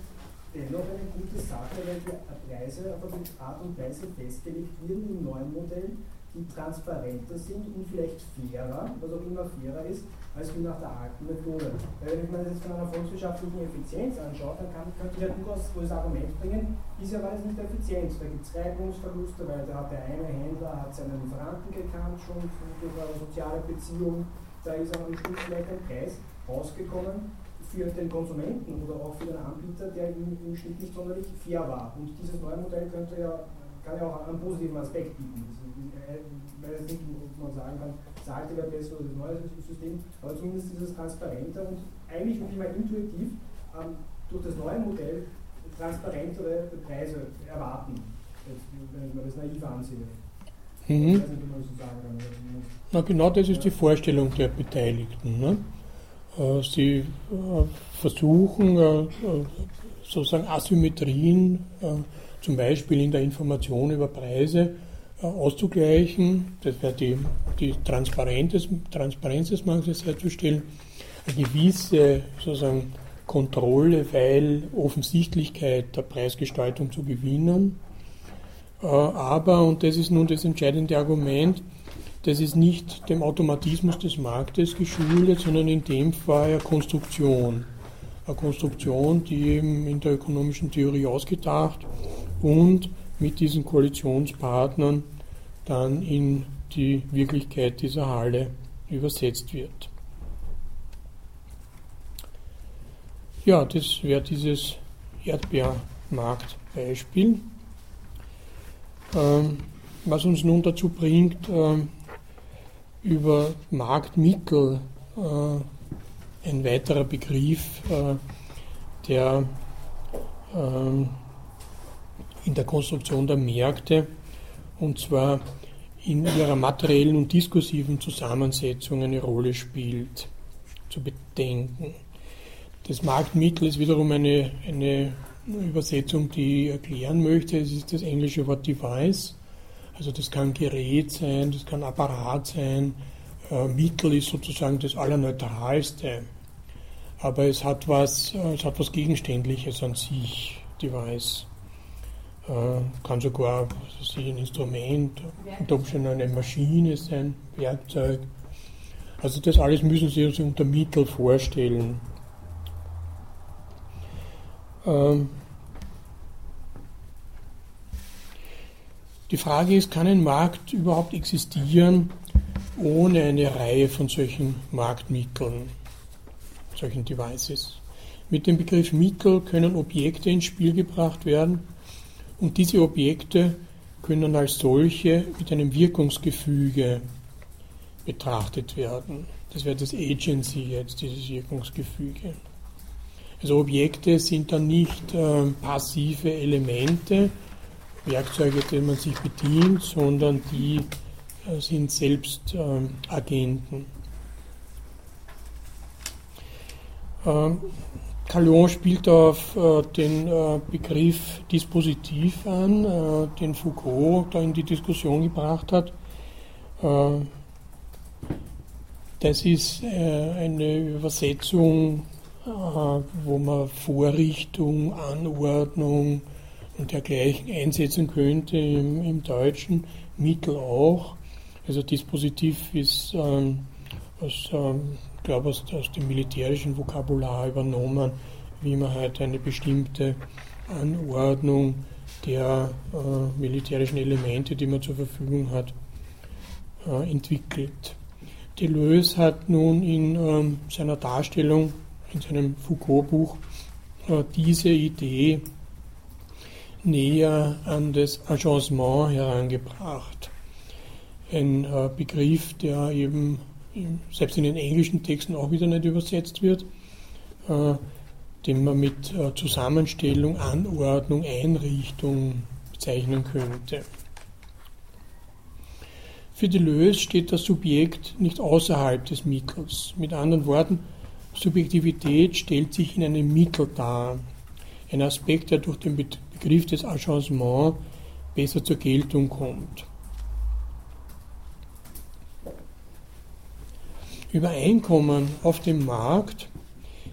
dennoch eine gute Sache, weil die Preise auf eine Art und Weise festgelegt werden im neuen Modell, die transparenter sind und vielleicht fairer, was auch immer fairer ist, als wie nach der alten Methode. Weil wenn ich mir das jetzt von einer volkswirtschaftlichen Effizienz anschaue, dann kann, könnte ich ja durchaus das Argument bringen, ist ja alles nicht effizient. Da gibt es Reibungsverluste, weil da hat der eine Händler hat seinen Lieferanten gekannt schon durch eine soziale Beziehung, da ist auch am Schluss vielleicht ein Preis rausgekommen für den Konsumenten oder auch für den Anbieter, der im, im Schnitt nicht sonderlich fair war. Und dieses neue Modell könnte ja, kann ja auch einen positiven Aspekt bieten. Weil es nicht, ob man sagen kann, das alte wäre besser oder das neue System, aber zumindest ist es transparenter und eigentlich würde ich mal intuitiv ähm, durch das neue Modell transparentere Preise erwarten, wenn ich mir das naiv ansehe.
Mhm. Na genau das ist die Vorstellung der Beteiligten. Ne? Äh, sie äh, versuchen äh, sozusagen Asymmetrien, zum Beispiel in der Information über Preise, auszugleichen. Das wäre die, die Transparenz, des, Transparenz des Marktes herzustellen. Eine gewisse sozusagen Kontrolle, weil Offensichtlichkeit der Preisgestaltung zu gewinnen. Aber, und das ist nun das entscheidende Argument, das ist nicht dem Automatismus des Marktes geschuldet, sondern in dem Fall eine Konstruktion. Eine Konstruktion, die eben in der ökonomischen Theorie ausgedacht und mit diesen Koalitionspartnern dann in die Wirklichkeit dieser Halle übersetzt wird. Ja, das wäre dieses Erdbeermarktbeispiel, ähm, was uns nun dazu bringt, ähm, über Marktmittel äh, ein weiterer Begriff, äh, der ähm, in der Konstruktion der Märkte und zwar in ihrer materiellen und diskursiven Zusammensetzung eine Rolle spielt, zu bedenken. Das Marktmittel ist wiederum eine, eine Übersetzung, die ich erklären möchte. Es ist das englische Wort Device. Also das kann Gerät sein, das kann Apparat sein. Äh, Mittel ist sozusagen das Allerneutralste. Aber es hat was, äh, es hat was Gegenständliches an sich, Device. Äh, kann sogar sich ein Instrument, unter Umständen eine Maschine sein, Werkzeug. Also das alles müssen Sie sich unter Mittel vorstellen. Ähm, die Frage ist, kann ein Markt überhaupt existieren ohne eine Reihe von solchen Marktmitteln, solchen Devices? Mit dem Begriff Mittel können Objekte ins Spiel gebracht werden, und diese Objekte können als solche mit einem Wirkungsgefüge betrachtet werden. Das wäre das Agency jetzt, dieses Wirkungsgefüge. Also Objekte sind dann nicht äh, passive Elemente, Werkzeuge, denen man sich bedient, sondern die äh, sind selbst äh, Agenten. Ähm, Calon spielt auf äh, den äh, Begriff Dispositiv an, äh, den Foucault da in die Diskussion gebracht hat. Äh, das ist äh, eine Übersetzung, äh, wo man Vorrichtung, Anordnung und dergleichen einsetzen könnte im, im Deutschen, Mittel auch. Also Dispositiv ist ähm, aus ähm, glaube aus, aus dem militärischen Vokabular übernommen, wie man halt eine bestimmte Anordnung der äh, militärischen Elemente, die man zur Verfügung hat, äh, entwickelt. Deleuze hat nun in ähm, seiner Darstellung, in seinem Foucault-Buch, äh, diese Idee näher an das Agencement herangebracht. Ein äh, Begriff, der eben selbst in den englischen Texten auch wieder nicht übersetzt wird, äh, den man mit äh, Zusammenstellung, Anordnung, Einrichtung bezeichnen könnte. Für Deleuze steht das Subjekt nicht außerhalb des Mittels. Mit anderen Worten, Subjektivität stellt sich in einem Mittel dar. Ein Aspekt, der durch den Begriff des Agencement besser zur Geltung kommt. Übereinkommen auf dem Markt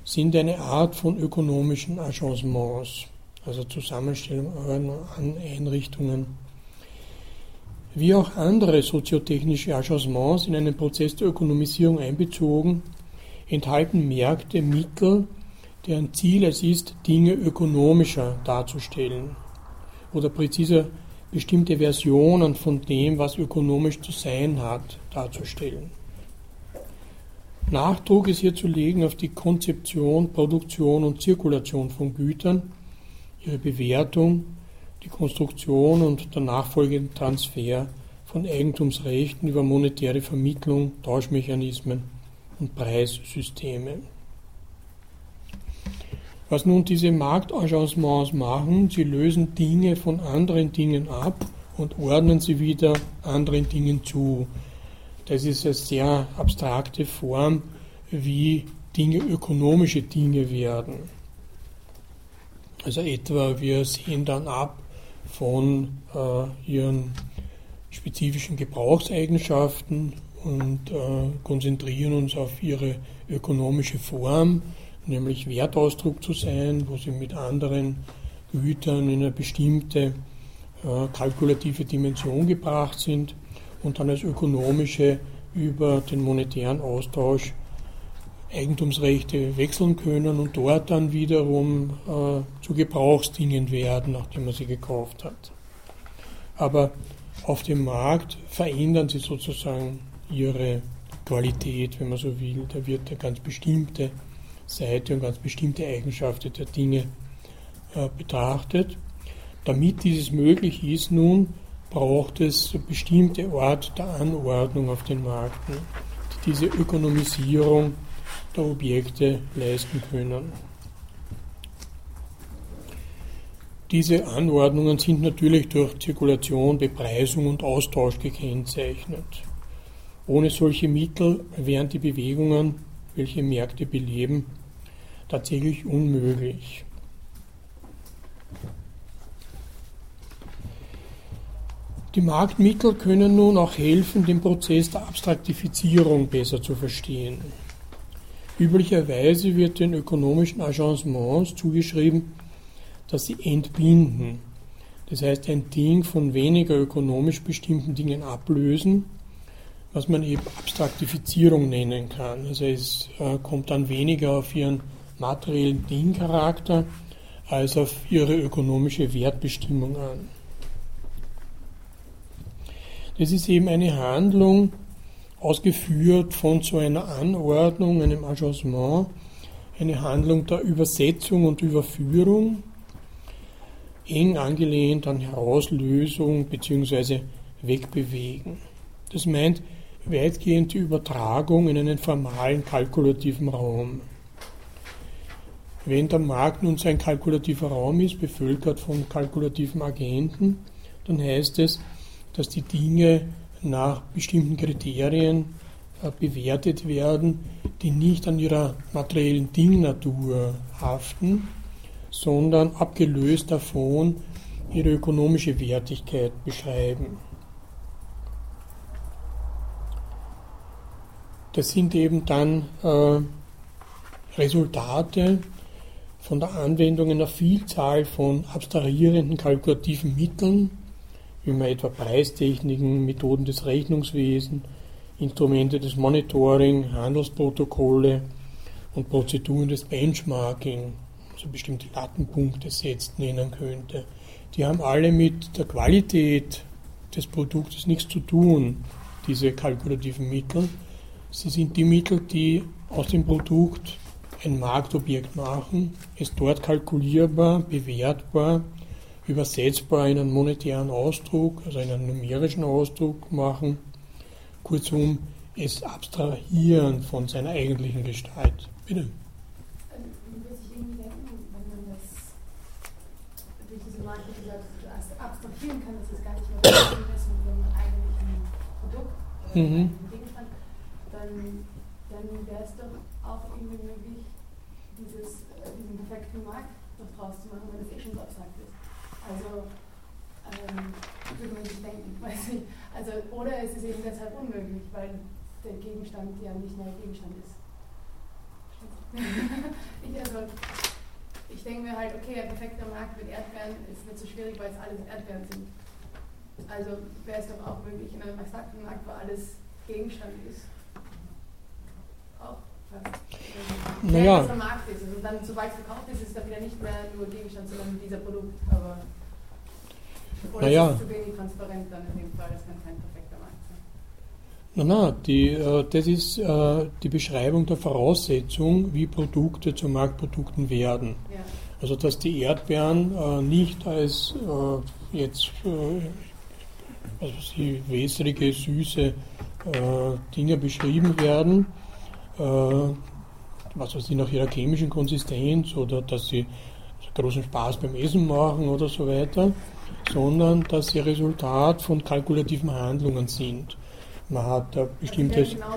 sind eine Art von ökonomischen Agencements, also Zusammenstellung an Einrichtungen. wie auch andere soziotechnische Agencements in einen Prozess der Ökonomisierung einbezogen, enthalten Märkte Mittel, deren Ziel es ist, Dinge ökonomischer darzustellen oder präziser bestimmte Versionen von dem, was ökonomisch zu sein hat, darzustellen. Nachdruck ist hier zu legen auf die Konzeption, Produktion und Zirkulation von Gütern, ihre Bewertung, die Konstruktion und der nachfolgende Transfer von Eigentumsrechten über monetäre Vermittlung, Tauschmechanismen und Preissysteme. Was nun diese Marktagencements machen, sie lösen Dinge von anderen Dingen ab und ordnen sie wieder anderen Dingen zu. Das ist eine sehr abstrakte Form, wie Dinge ökonomische Dinge werden. Also etwa wir sehen dann ab von äh, ihren spezifischen Gebrauchseigenschaften und äh, konzentrieren uns auf ihre ökonomische Form, nämlich Wertausdruck zu sein, wo sie mit anderen Gütern in eine bestimmte äh, kalkulative Dimension gebracht sind und dann als ökonomische über den monetären Austausch Eigentumsrechte wechseln können und dort dann wiederum äh, zu Gebrauchsdingen werden, nachdem man sie gekauft hat. Aber auf dem Markt verändern sie sozusagen ihre Qualität, wenn man so will. Da wird eine ganz bestimmte Seite und ganz bestimmte Eigenschaften der Dinge äh, betrachtet. Damit dieses möglich ist nun, braucht es bestimmte Art der Anordnung auf den Märkten, die diese Ökonomisierung der Objekte leisten können. Diese Anordnungen sind natürlich durch Zirkulation, Bepreisung und Austausch gekennzeichnet. Ohne solche Mittel wären die Bewegungen, welche Märkte beleben, tatsächlich unmöglich. Die Marktmittel können nun auch helfen, den Prozess der Abstraktifizierung besser zu verstehen. Üblicherweise wird den ökonomischen Agencements zugeschrieben, dass sie entbinden. Das heißt, ein Ding von weniger ökonomisch bestimmten Dingen ablösen, was man eben Abstraktifizierung nennen kann. Also es äh, kommt dann weniger auf ihren materiellen Dingcharakter als auf ihre ökonomische Wertbestimmung an. Das ist eben eine Handlung, ausgeführt von so einer Anordnung, einem Agencement, eine Handlung der Übersetzung und Überführung, eng angelehnt an Herauslösung bzw. Wegbewegen. Das meint weitgehend die Übertragung in einen formalen kalkulativen Raum. Wenn der Markt nun so ein kalkulativer Raum ist, bevölkert von kalkulativen Agenten, dann heißt es, dass die Dinge nach bestimmten Kriterien äh, bewertet werden, die nicht an ihrer materiellen Dingnatur haften, sondern abgelöst davon ihre ökonomische Wertigkeit beschreiben. Das sind eben dann äh, Resultate von der Anwendung einer Vielzahl von abstrahierenden kalkulativen Mitteln, wie man etwa Preistechniken, Methoden des Rechnungswesens, Instrumente des Monitoring, Handelsprotokolle und Prozeduren des Benchmarking, also bestimmte Lattenpunkte setzt, nennen könnte. Die haben alle mit der Qualität des Produktes nichts zu tun, diese kalkulativen Mittel. Sie sind die Mittel, die aus dem Produkt ein Marktobjekt machen, es dort kalkulierbar, bewertbar übersetzbar in einen monetären Ausdruck, also in einen numerischen Ausdruck machen. Kurzum, es abstrahieren von seiner eigentlichen Gestalt. Bitte.
Das abstrahieren kann, dass es gar nicht mehr ist mit dem eigentlichen Produkt oder mhm. Gegenstand, dann, dann wäre es doch auch irgendwie möglich, dieses, äh, diesen perfekten Markt noch draus zu machen, wenn es eh schon so. Also, ähm, würde man sich denken, weiß ich. Also, oder es ist eben deshalb unmöglich, weil der Gegenstand ja nicht neuer Gegenstand ist. ich, also, ich denke mir halt, okay, ein perfekter Markt mit Erdbeeren ist nicht so schwierig, weil es alles Erdbeeren sind. Also wäre es doch auch möglich in einem abstrakten Markt, wo alles Gegenstand ist. Auch fast.
Naja.
Was am Markt ist. Also dann, sobald es verkauft ist, ist es dann wieder nicht mehr nur Gegenstand, sondern dieser Produkt. Aber oder
Naja.
ist es zu wenig transparent dann in dem Fall, das kann kein perfekter Markt sein.
Na, na, die, äh, das ist äh, die Beschreibung der Voraussetzung, wie Produkte zu Marktprodukten werden.
Ja.
Also dass die Erdbeeren äh, nicht als jetzt also sie wässrige, süße Dinge beschrieben werden, was weiß ich, nach ihrer chemischen Konsistenz oder dass sie großen Spaß beim Essen machen oder so weiter, sondern dass sie Resultat von kalkulativen Handlungen sind. Man hat ein bestimmtes.
Also.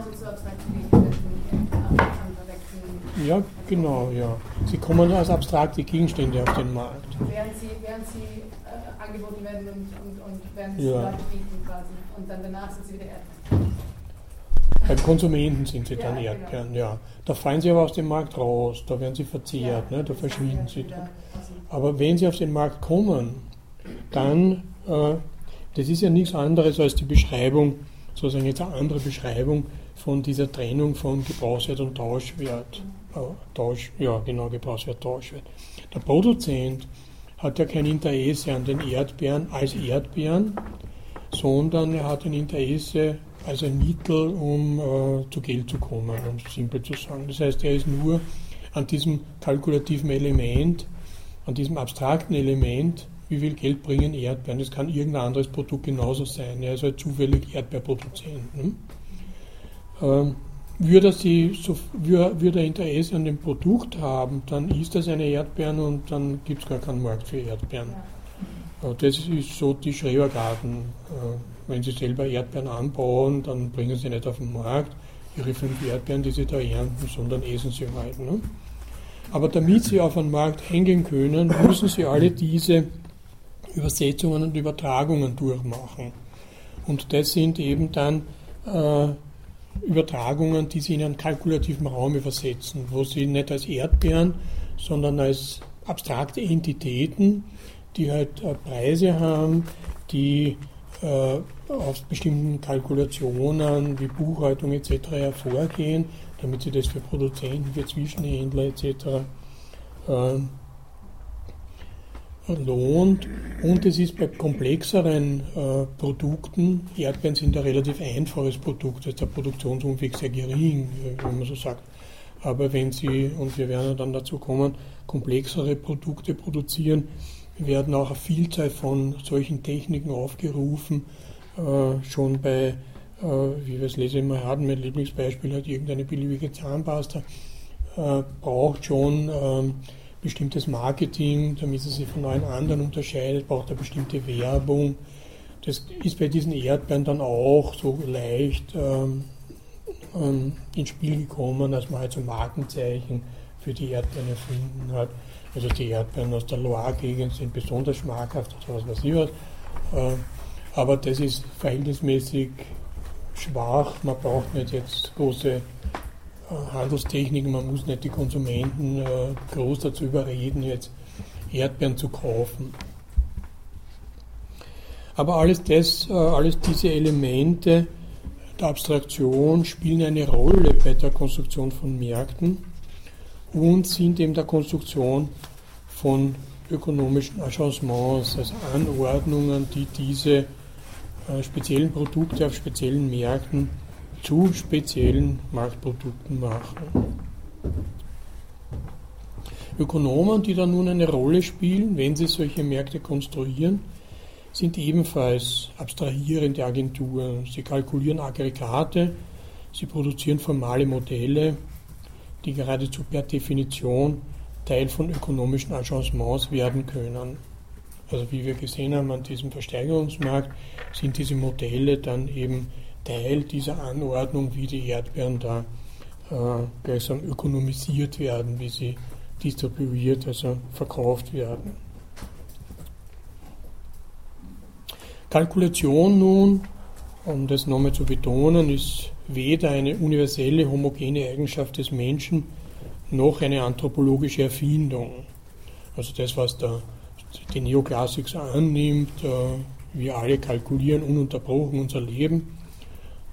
Ja, genau, ja. Sie kommen als abstrakte Gegenstände auf den Markt.
Während sie, während sie äh, angeboten werden und, und, und während sie
Ja.
Leute bieten quasi. Und dann danach sind sie wieder Erdbeeren.
Beim Konsumenten sind sie dann
Ja,
Erdbeeren, ja. Da fallen sie aber aus dem Markt raus, da werden sie verzehrt, ne? da verschwinden sie dann. Aber wenn sie auf den Markt kommen, dann, äh, das ist ja nichts anderes als die Beschreibung, sozusagen jetzt eine andere Beschreibung von dieser Trennung von Gebrauchswert und Tauschwert. Äh, Tausch, ja, genau, Gebrauchswert, Tauschwert. Der Produzent hat ja kein Interesse an den Erdbeeren als Erdbeeren, sondern er hat ein Interesse als ein Mittel, um äh, zu Geld zu kommen, um es simpel zu sagen. Das heißt, er ist nur an diesem kalkulativen Element, an diesem abstrakten Element, wie viel Geld bringen Erdbeeren. Das kann irgendein anderes Produkt genauso sein. Er ist halt zufällig Erdbeerproduzent. Ne? Ähm, würde, sie so, würde, er Interesse an dem Produkt haben, dann ist das eine Erdbeeren und dann gibt es gar keinen Markt für Erdbeeren.
Ja.
Äh, Das ist so die Schrebergarten. Äh, Wenn Sie selber Erdbeeren anbauen, dann bringen Sie nicht auf den Markt Ihre fünf Erdbeeren, die Sie da ernten, sondern essen Sie halt. Ne? Aber damit Sie auf den Markt hängen können, müssen Sie alle diese Übersetzungen und Übertragungen durchmachen. Und das sind eben dann äh, Übertragungen, die Sie in einen kalkulativen Raum übersetzen, wo Sie nicht als Erdbeeren, sondern als abstrakte Entitäten, die halt äh, Preise haben, die äh, aus bestimmten Kalkulationen wie Buchhaltung etc. hervorgehen, damit sie das für Produzenten, für Zwischenhändler etc. ähm, lohnt. Und es ist bei komplexeren äh, Produkten, Erdbeeren sind ein relativ einfaches Produkt, ist der Produktionsumweg sehr gering, äh, wenn man so sagt. Aber wenn Sie, und wir werden dann dazu kommen, komplexere Produkte produzieren, werden auch eine Vielzahl von solchen Techniken aufgerufen, äh, schon bei, äh, wie wir es lesen immer hatten, mein Lieblingsbeispiel hat irgendeine beliebige Zahnpasta, äh, braucht schon ähm, bestimmtes Marketing, damit sie sich von allen anderen unterscheidet, braucht eine bestimmte Werbung. Das ist bei diesen Erdbeeren dann auch so leicht ähm, ähm, ins Spiel gekommen, dass man halt so Markenzeichen für die Erdbeeren erfunden hat. Also die Erdbeeren aus der Loire-Gegend sind besonders schmackhaft oder was weiß ich was. Äh, aber das ist verhältnismäßig schwach. Man braucht nicht jetzt große Handelstechniken, man muss nicht die Konsumenten äh, groß dazu überreden, jetzt Erdbeeren zu kaufen. Aber alles das, äh, alles diese Elemente der Abstraktion spielen eine Rolle bei der Konstruktion von Märkten und sind eben der Konstruktion von ökonomischen Agencements, also Anordnungen, die diese äh, speziellen Produkte auf speziellen Märkten zu speziellen Marktprodukten machen. Ökonomen, die da nun eine Rolle spielen, wenn sie solche Märkte konstruieren, sind ebenfalls abstrahierende Agenturen. Sie kalkulieren Aggregate, sie produzieren formale Modelle, die geradezu per Definition Teil von ökonomischen Agencements werden können. Also wie wir gesehen haben an diesem Versteigerungsmarkt, sind diese Modelle dann eben Teil dieser Anordnung, wie die Erdbeeren da äh, gleichsam ökonomisiert werden, wie sie distribuiert, also verkauft werden. Kalkulation nun, um das nochmal zu betonen, ist weder eine universelle homogene Eigenschaft des Menschen noch eine anthropologische Erfindung. Also das, was der, die Neoklassik so annimmt, äh, wir alle kalkulieren ununterbrochen unser Leben,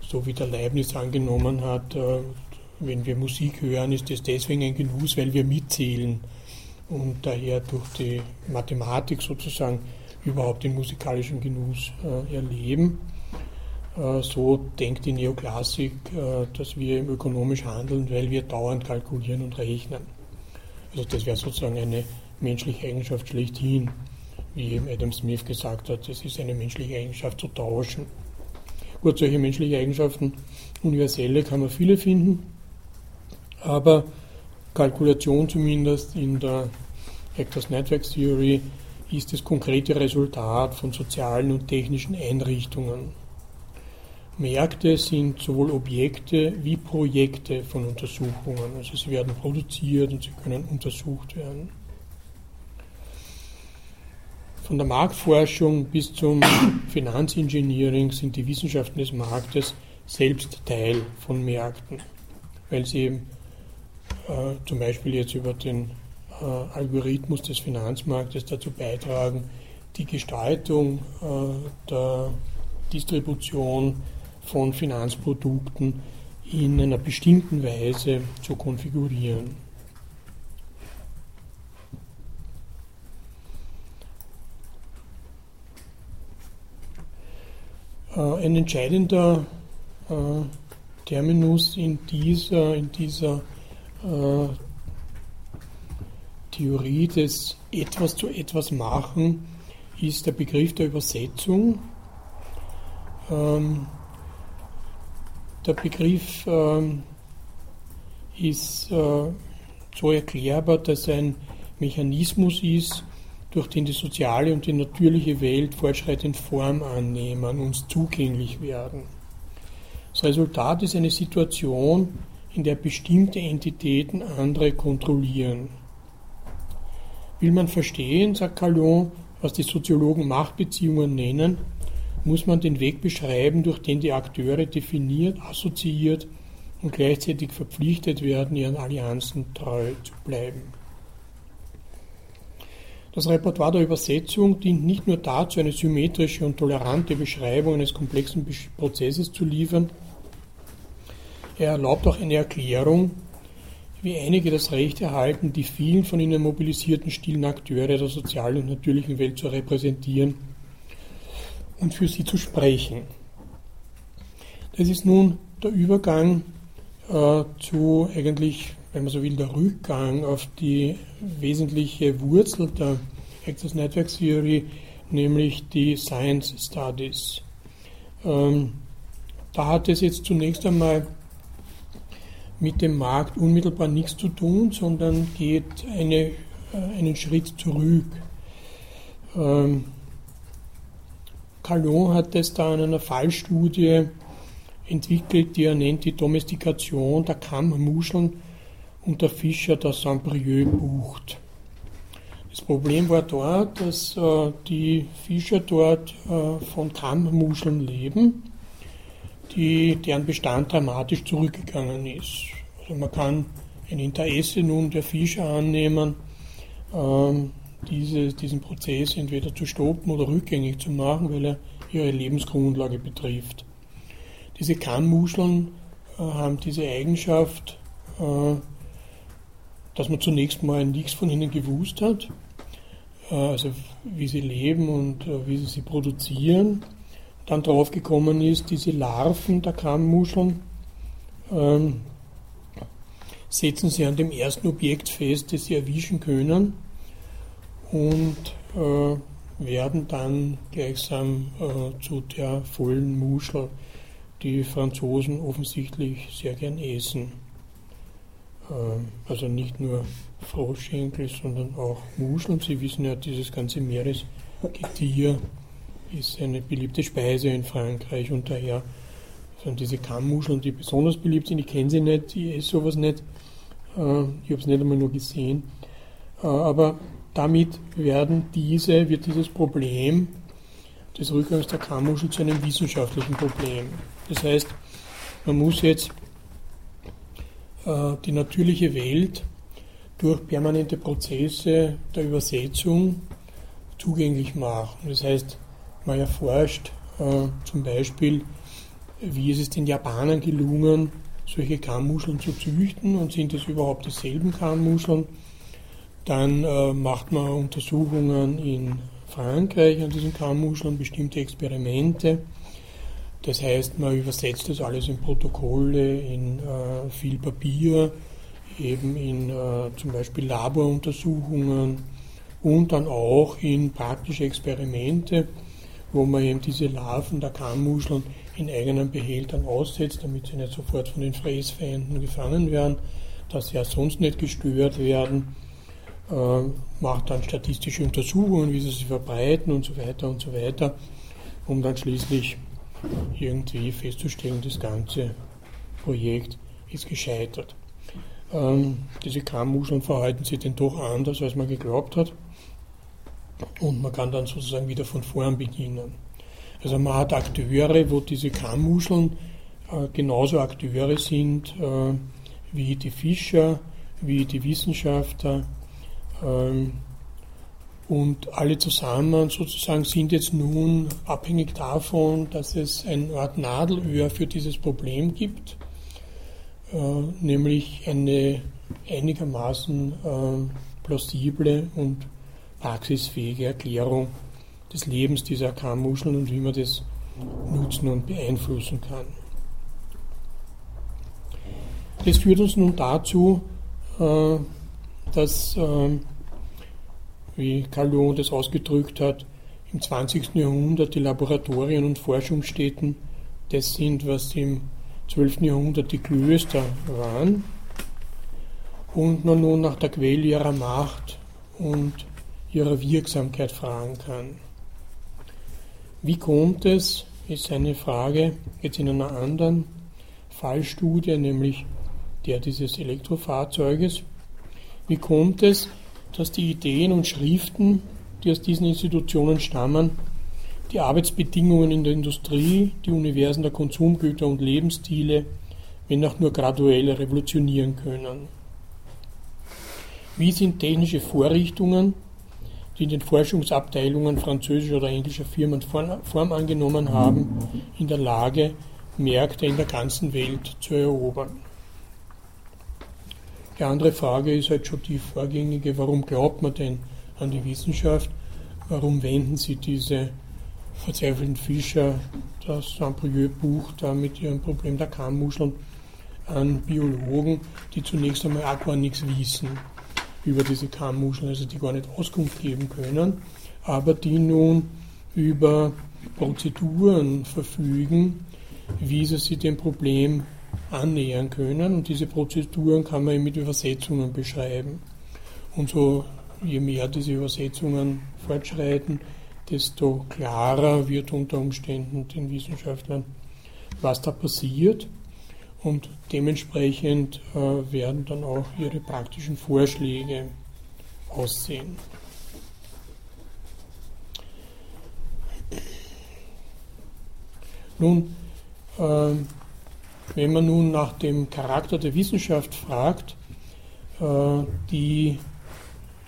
so wie der Leibniz angenommen hat, äh, wenn wir Musik hören, ist das deswegen ein Genuss, weil wir mitzählen und daher durch die Mathematik sozusagen überhaupt den musikalischen Genuss äh, erleben. Äh, so denkt die Neoklassik, dass wir ökonomisch handeln, weil wir dauernd kalkulieren und rechnen. Also das wäre sozusagen eine menschliche Eigenschaft schlechthin, wie eben Adam Smith gesagt hat, es ist eine menschliche Eigenschaft zu tauschen. Gut, solche menschliche Eigenschaften, universelle, kann man viele finden, aber Kalkulation zumindest in der Actors Network Theory ist das konkrete Resultat von sozialen und technischen Einrichtungen. Märkte sind sowohl Objekte wie Projekte von Untersuchungen. Also sie werden produziert und sie können untersucht werden. Von der Marktforschung bis zum Finanzengineering sind die Wissenschaften des Marktes selbst Teil von Märkten, weil sie eben äh, zum Beispiel jetzt über den äh, Algorithmus des Finanzmarktes dazu beitragen, die Gestaltung äh, der Distribution von Finanzprodukten in einer bestimmten Weise zu konfigurieren. Ein entscheidender äh, Terminus in dieser, in dieser äh, Theorie des etwas zu etwas machen ist der Begriff der Übersetzung. Ähm, der Begriff ähm, ist äh, so erklärbar, dass ein Mechanismus ist, durch den die soziale und die natürliche Welt fortschreitend Form annehmen, uns zugänglich werden. Das Resultat ist eine Situation, in der bestimmte Entitäten andere kontrollieren. Will man verstehen, sagt Calon, was die Soziologen Machtbeziehungen nennen, muss man den Weg beschreiben, durch den die Akteure definiert, assoziiert und gleichzeitig verpflichtet werden, ihren Allianzen treu zu bleiben. Das Repertoire der Übersetzung dient nicht nur dazu, eine symmetrische und tolerante Beschreibung eines komplexen Prozesses zu liefern, er erlaubt auch eine Erklärung, wie einige das Recht erhalten, die vielen von ihnen mobilisierten stillen Akteure der sozialen und natürlichen Welt zu repräsentieren und für sie zu sprechen. Das ist nun der Übergang äh, zu eigentlich, wenn man so will, der Rückgang auf die wesentliche Wurzel der Access Network Theory, nämlich die Science Studies. Ähm, da hat es jetzt zunächst einmal mit dem Markt unmittelbar nichts zu tun, sondern geht eine, äh, einen Schritt zurück. Ähm, Calon hat es da in einer Fallstudie entwickelt, die er nennt die Domestikation der Kammmuscheln und der Fischer der Saint-Brieuc-Bucht. Das Problem war dort, dass äh, die Fischer dort äh, von Kammmuscheln leben, die, deren Bestand dramatisch zurückgegangen ist. Also man kann ein Interesse nun der Fischer annehmen, ähm, diese, diesen Prozess entweder zu stoppen oder rückgängig zu machen, weil er ihre Lebensgrundlage betrifft. Diese Kammmuscheln äh, haben diese Eigenschaft, äh, dass man zunächst mal nichts von ihnen gewusst hat, äh, also wie sie leben und äh, wie sie sie produzieren. Dann drauf gekommen ist, diese Larven der Kammmuscheln ähm, setzen sie an dem ersten Objekt fest, das sie erwischen können und äh, werden dann gleichsam äh, zu der vollen Muschel, die Franzosen offensichtlich sehr gern essen. Äh, also nicht nur Froschschenkel, sondern auch Muscheln. Sie wissen ja, dieses ganze Meeresgetier ist eine beliebte Speise in Frankreich und daher sind diese Kammmuscheln, die besonders beliebt sind. Ich kenne sie nicht, ich esse sowas nicht. Äh, ich habe es nicht einmal nur gesehen. Äh, aber damit werden diese, wird dieses Problem des Rückgangs der Kammuschel zu einem wissenschaftlichen Problem. Das heißt, man muss jetzt die natürliche Welt durch permanente Prozesse der Übersetzung zugänglich machen. Das heißt, man erforscht äh, zum Beispiel, wie ist es den Japanern gelungen, solche Kammmuscheln zu züchten und sind es überhaupt dieselben Kammmuscheln. Dann äh, macht man Untersuchungen in Frankreich an diesen Kammmuscheln, bestimmte Experimente. Das heißt, man übersetzt das alles in Protokolle, in äh, viel Papier, eben in äh, zum Beispiel Laboruntersuchungen und dann auch in praktische Experimente, wo man eben diese Larven der Kammmuscheln in eigenen Behältern aussetzt, damit sie nicht sofort von den Fräßfeinden gefangen werden, dass sie ja sonst nicht gestört werden, äh, macht dann statistische Untersuchungen, wie sie sich verbreiten und so weiter und so weiter, um dann schließlich irgendwie festzustellen, das ganze Projekt ist gescheitert. Ähm, diese Kammmuscheln verhalten sich denn doch anders, als man geglaubt hat. Und man kann dann sozusagen wieder von vorn beginnen. Also man hat Akteure, wo diese Kammmuscheln äh, genauso Akteure sind äh, wie die Fischer, wie die Wissenschaftler. Ähm, und alle zusammen sozusagen sind jetzt nun abhängig davon, dass es eine Art Nadelöhr für dieses Problem gibt, äh, nämlich eine einigermaßen äh, plausible und praxisfähige Erklärung des Lebens dieser Kammuscheln und wie man das nutzen und beeinflussen kann. Das führt uns nun dazu, äh, dass, äh, wie Carl Jung das ausgedrückt hat, im 20. Jahrhundert die Laboratorien und Forschungsstätten das sind, was im 12. Jahrhundert die Klöster waren und man nun nach der Quelle ihrer Macht und ihrer Wirksamkeit fragen kann. Wie kommt es, ist eine Frage jetzt in einer anderen Fallstudie, nämlich der dieses Elektrofahrzeuges. Wie kommt es, dass die Ideen und Schriften, die aus diesen Institutionen stammen, die Arbeitsbedingungen in der Industrie, die Universen der Konsumgüter und Lebensstile, wenn auch nur graduell revolutionieren können? Wie sind technische Vorrichtungen, die in den Forschungsabteilungen französischer oder englischer Firmen Form angenommen haben, in der Lage, Märkte in der ganzen Welt zu erobern. Die andere Frage ist halt schon die vorgängige, warum glaubt man denn an die Wissenschaft? Warum wenden Sie diese verzweifelten Fischer, das Saint-Brieuc-Buch da mit ihrem Problem der Kammmuscheln an Biologen, die zunächst einmal auch gar nichts wissen? über diese Kammmuscheln, also die gar nicht Auskunft geben können, aber die nun über Prozeduren verfügen, wie sie sich dem Problem annähern können. Und diese Prozeduren kann man mit Übersetzungen beschreiben. Und so, je mehr diese Übersetzungen fortschreiten, desto klarer wird unter Umständen den Wissenschaftlern, was da passiert und dementsprechend äh, werden dann auch ihre praktischen Vorschläge aussehen. Nun, äh, wenn man nun nach dem Charakter der Wissenschaft fragt, äh, die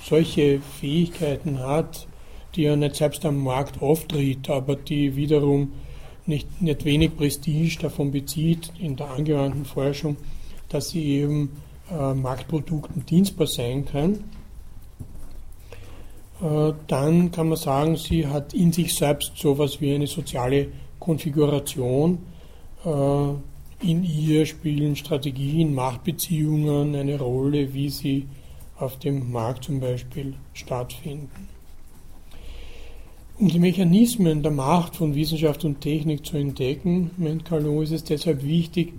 solche Fähigkeiten hat, die ja nicht selbst am Markt auftritt, aber die wiederum nicht, nicht wenig Prestige davon bezieht in der angewandten Forschung, dass sie eben äh, Marktprodukten dienstbar sein kann, äh, dann kann man sagen, sie hat in sich selbst so etwas wie eine soziale Konfiguration. Äh, in ihr spielen Strategien, Machtbeziehungen eine Rolle, wie sie auf dem Markt zum Beispiel stattfinden. Um die Mechanismen der Macht von Wissenschaft und Technik zu entdecken, meint Calot, ist es deshalb wichtig,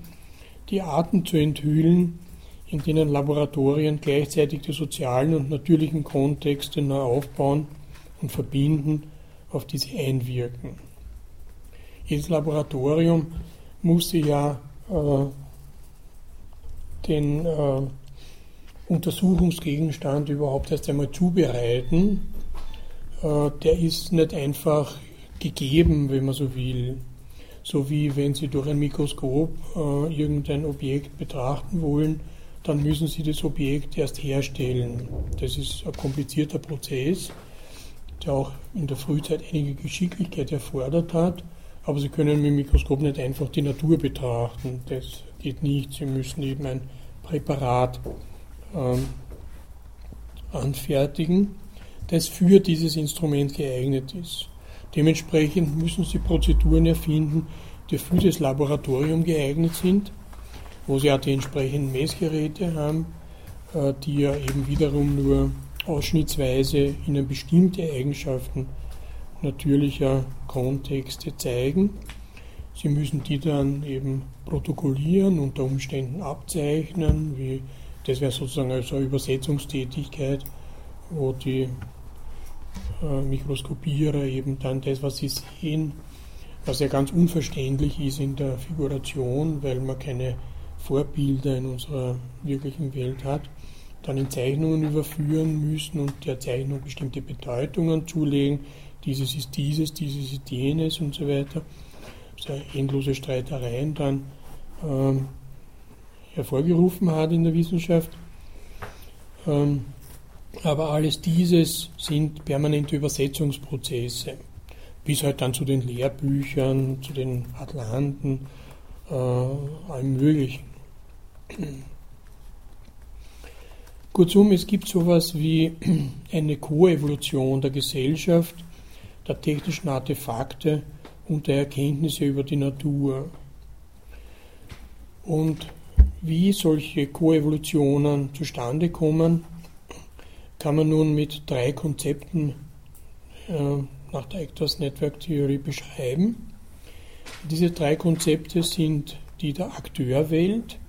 die Arten zu enthüllen, in denen Laboratorien gleichzeitig die sozialen und natürlichen Kontexte neu aufbauen und verbinden, auf die sie einwirken. Jedes Laboratorium musste ja äh, den äh, Untersuchungsgegenstand überhaupt erst einmal zubereiten äh, der ist nicht einfach gegeben, wenn man so will. So wie wenn Sie durch ein Mikroskop äh, irgendein Objekt betrachten wollen, dann müssen Sie das Objekt erst herstellen. Das ist ein komplizierter Prozess. der auch in der Frühzeit einige Geschicklichkeit erfordert hat. Aber Sie können mit dem Mikroskop nicht einfach die Natur betrachten. Das geht nicht. Sie müssen eben ein Präparat ähm, anfertigen, das für dieses Instrument geeignet ist. Dementsprechend müssen Sie Prozeduren erfinden, die für das Laboratorium geeignet sind, wo Sie auch die entsprechenden Messgeräte haben, äh, die ja eben wiederum nur ausschnittsweise Ihnen bestimmte Eigenschaften natürlicher Kontexte zeigen. Sie müssen die dann eben protokollieren, unter Umständen abzeichnen, wie das wäre sozusagen also eine Übersetzungstätigkeit, wo die äh, Mikroskopierer eben dann das, was sie sehen, was ja ganz unverständlich ist in der Figuration, weil man keine Vorbilder in unserer wirklichen Welt hat, dann in Zeichnungen überführen müssen und der Zeichnung bestimmte Bedeutungen zulegen. Dieses ist dieses, dieses ist jenes und so weiter. Also endlose Streitereien dann ähm, hervorgerufen hat in der Wissenschaft. Ähm, aber alles dieses sind permanente Übersetzungsprozesse, bis halt dann zu den Lehrbüchern, zu den Atlanten, äh, allem Möglichen. Kurzum, es gibt sowas wie eine Koevolution der Gesellschaft, der technischen Artefakte und der Erkenntnisse über die Natur. Und wie solche Koevolutionen zustande kommen, kann man nun mit drei Konzepten äh, nach der Actors Network Theory beschreiben. Diese drei Konzepte sind die der Akteurwelt,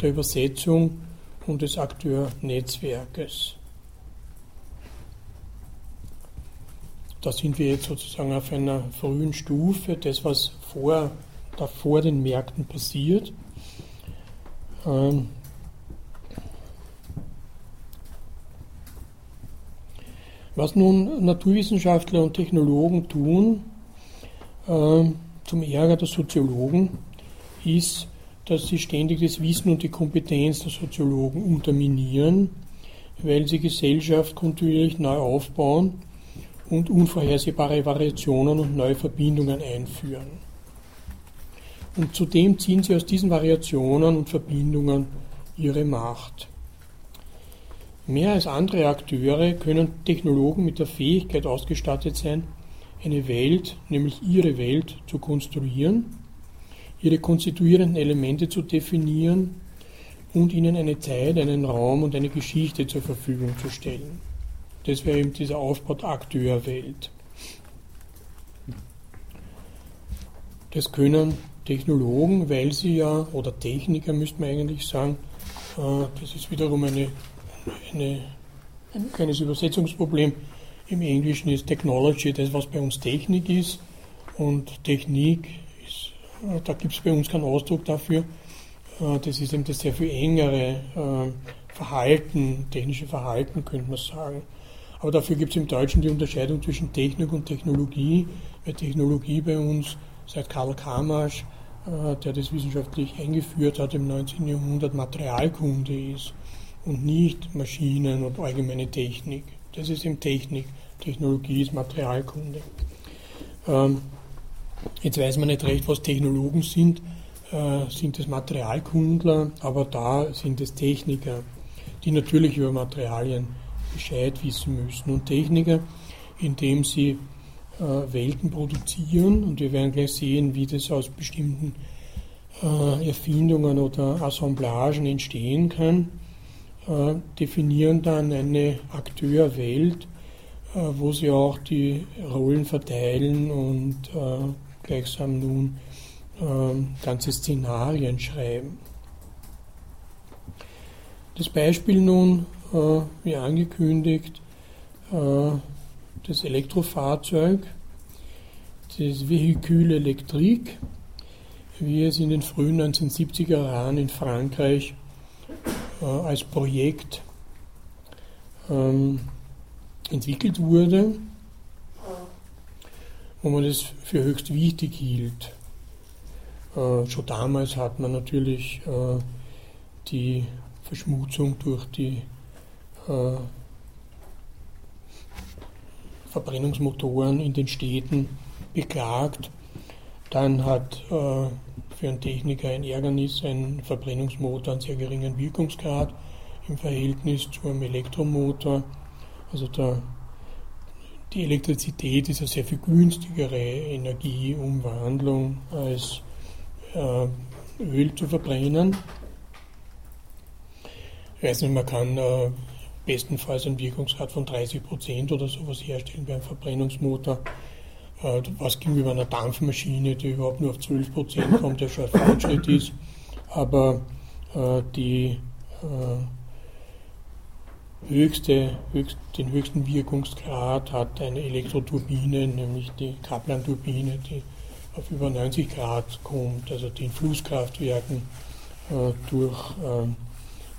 der Übersetzung und des Akteurnetzwerkes. Da sind wir jetzt sozusagen auf einer frühen Stufe, das was vor, da vor den Märkten passiert. Ähm, Was nun Naturwissenschaftler und Technologen tun, äh, zum Ärger der Soziologen, ist, dass sie ständig das Wissen und die Kompetenz der Soziologen unterminieren, weil sie Gesellschaft kontinuierlich neu aufbauen und unvorhersehbare Variationen und neue Verbindungen einführen. Und zudem ziehen sie aus diesen Variationen und Verbindungen ihre Macht. Mehr als andere Akteure können Technologen mit der Fähigkeit ausgestattet sein, eine Welt, nämlich ihre Welt, zu konstruieren, ihre konstituierenden Elemente zu definieren und ihnen eine Zeit, einen Raum und eine Geschichte zur Verfügung zu stellen. Das wäre eben dieser Aufbau der Akteurwelt. Das können Technologen, weil sie ja, oder Techniker müsste man eigentlich sagen, äh, das ist wiederum eine eine, ein kleines Übersetzungsproblem. Im Englischen ist Technology das, was bei uns Technik ist. Und Technik ist, äh, da gibt es bei uns keinen Ausdruck dafür. Äh, das ist eben das sehr viel engere Verhalten, technische Verhalten, könnte man sagen. Aber dafür gibt es im Deutschen die Unterscheidung zwischen Technik und Technologie, weil Technologie bei uns seit Karl Kamasch, der das wissenschaftlich eingeführt hat im 19. Jahrhundert, Materialkunde ist und nicht Maschinen und allgemeine Technik. Das ist eben Technik. Technologie ist Materialkunde. Ähm, jetzt weiß man nicht recht, was Technologen sind. Äh, sind es Materialkundler, aber da sind es Techniker, die natürlich über Materialien Bescheid wissen müssen. Und Techniker, indem sie äh, Welten produzieren, und wir werden gleich sehen, wie das aus bestimmten äh, Erfindungen oder Assemblagen entstehen kann, äh, definieren dann eine Akteurwelt, äh, wo sie auch die Rollen verteilen und äh, gleichsam nun ganze Szenarien schreiben. Das Beispiel nun, wie angekündigt, das Elektrofahrzeug, das Vehicule Electrique, wie es in den frühen 1970er Jahren in Frankreich äh, als Projekt ähm, entwickelt wurde, wo man das für höchst wichtig hielt. Äh, schon damals hat man natürlich äh, die Verschmutzung durch die äh, Verbrennungsmotoren in den Städten beklagt. Dann hat äh, für einen Techniker ein Ärgernis ein Verbrennungsmotor einen sehr geringen Wirkungsgrad im Verhältnis zu einem Elektromotor. Also der, die Elektrizität ist eine sehr viel günstigere Energieumwandlung als äh, Öl zu verbrennen. Ich weiß nicht, man kann äh, bestenfalls einen Wirkungsgrad von 30 Prozent oder sowas herstellen bei einem Verbrennungsmotor. Äh, was gegenüber einer Dampfmaschine, die überhaupt nur auf 12 Prozent kommt, der schon ein Fortschritt ist. Aber äh, die äh, höchste, höchst, den höchsten Wirkungsgrad hat eine Elektroturbine, nämlich die Kaplan-Turbine, die auf über 90 Grad kommt, also die in Flusskraftwerken äh, durch äh,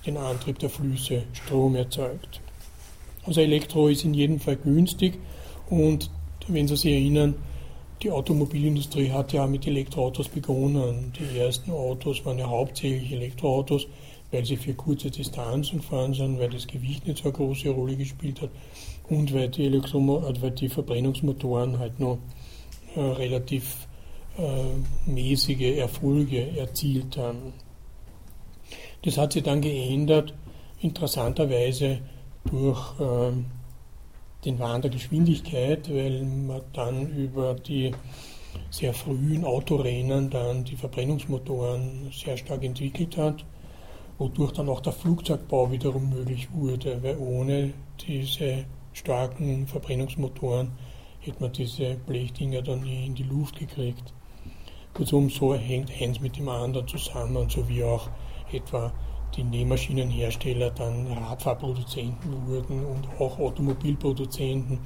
den Antrieb der Flüsse Strom erzeugt. Also Elektro ist in jedem Fall günstig und wenn Sie sich erinnern, die Automobilindustrie hat ja mit Elektroautos begonnen. Die ersten Autos waren ja hauptsächlich Elektroautos, weil sie für kurze Distanzen fahren sind, weil das Gewicht nicht so eine große Rolle gespielt hat und weil die, Elektro äh, weil die Verbrennungsmotoren halt noch äh, relativ äh, mäßige Erfolge erzielt haben. Das hat sich dann geändert, interessanterweise durch äh, den Wahn der Geschwindigkeit, weil man dann über die sehr frühen Autorennen dann die Verbrennungsmotoren sehr stark entwickelt hat, wodurch dann auch der Flugzeugbau wiederum möglich wurde, weil ohne diese starken Verbrennungsmotoren hätte man diese Blechdinger dann nie in die Luft gekriegt. Kurzum, so hängt eins mit dem anderen zusammen, so wie auch etwa die Nähmaschinenhersteller dann Radfahrproduzenten wurden und auch Automobilproduzenten,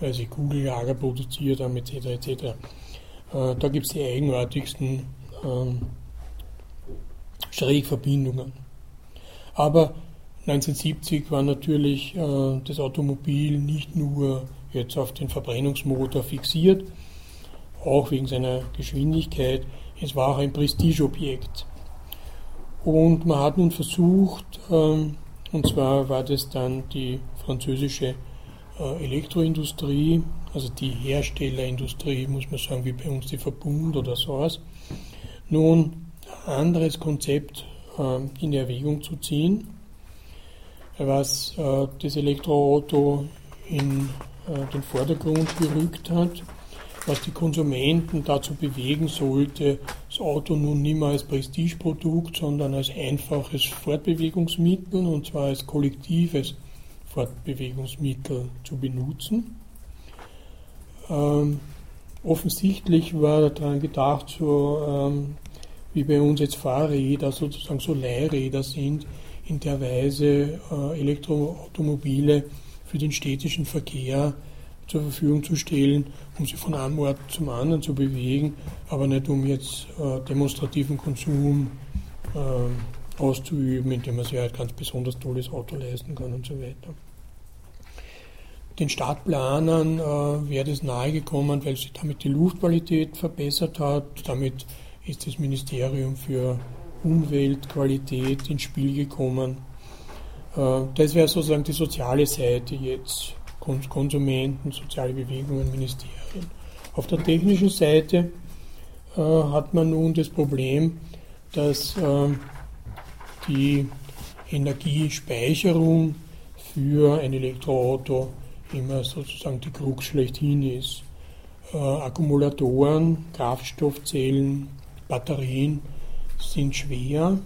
weil sie Kugellager produziert haben etc. etc. Äh, da gibt es die eigenartigsten ähm, Schrägverbindungen. Aber 1970 war natürlich äh, das Automobil nicht nur jetzt auf den Verbrennungsmotor fixiert, auch wegen seiner Geschwindigkeit, es war auch ein Prestigeobjekt. Und man hat nun versucht, ähm, und zwar war das dann die französische äh, Elektroindustrie, also die Herstellerindustrie, muss man sagen, wie bei uns die Verbund oder sowas, nun ein anderes Konzept äh, in Erwägung zu ziehen, was äh, das Elektroauto in den Vordergrund gerückt hat was die Konsumenten dazu bewegen sollte, das Auto nun nicht mehr als Prestigeprodukt, sondern als einfaches Fortbewegungsmittel und zwar als kollektives Fortbewegungsmittel zu benutzen. Ähm, offensichtlich war daran gedacht, so ähm, wie bei uns jetzt Fahrräder sozusagen so Leihräder sind, in der Weise äh, Elektroautomobile für den städtischen Verkehr zur Verfügung zu stellen, um sie von einem Ort zum anderen zu bewegen, aber nicht um jetzt äh, demonstrativen Konsum äh, auszuüben, indem man sich halt ganz besonders tolles Auto leisten kann und so weiter. Den Stadtplanern äh, wäre das nahegekommen, weil sich damit die Luftqualität verbessert hat. Damit ist das Ministerium für Umweltqualität ins Spiel gekommen. Äh, das wäre sozusagen die soziale Seite jetzt Konsumenten, soziale Bewegungen, Ministerien. Auf der technischen Seite äh, hat man nun das Problem, dass äh, die Energiespeicherung für ein Elektroauto immer sozusagen die Krux schlechthin ist. Äh, Akkumulatoren, Kraftstoffzellen, Batterien sind schwer,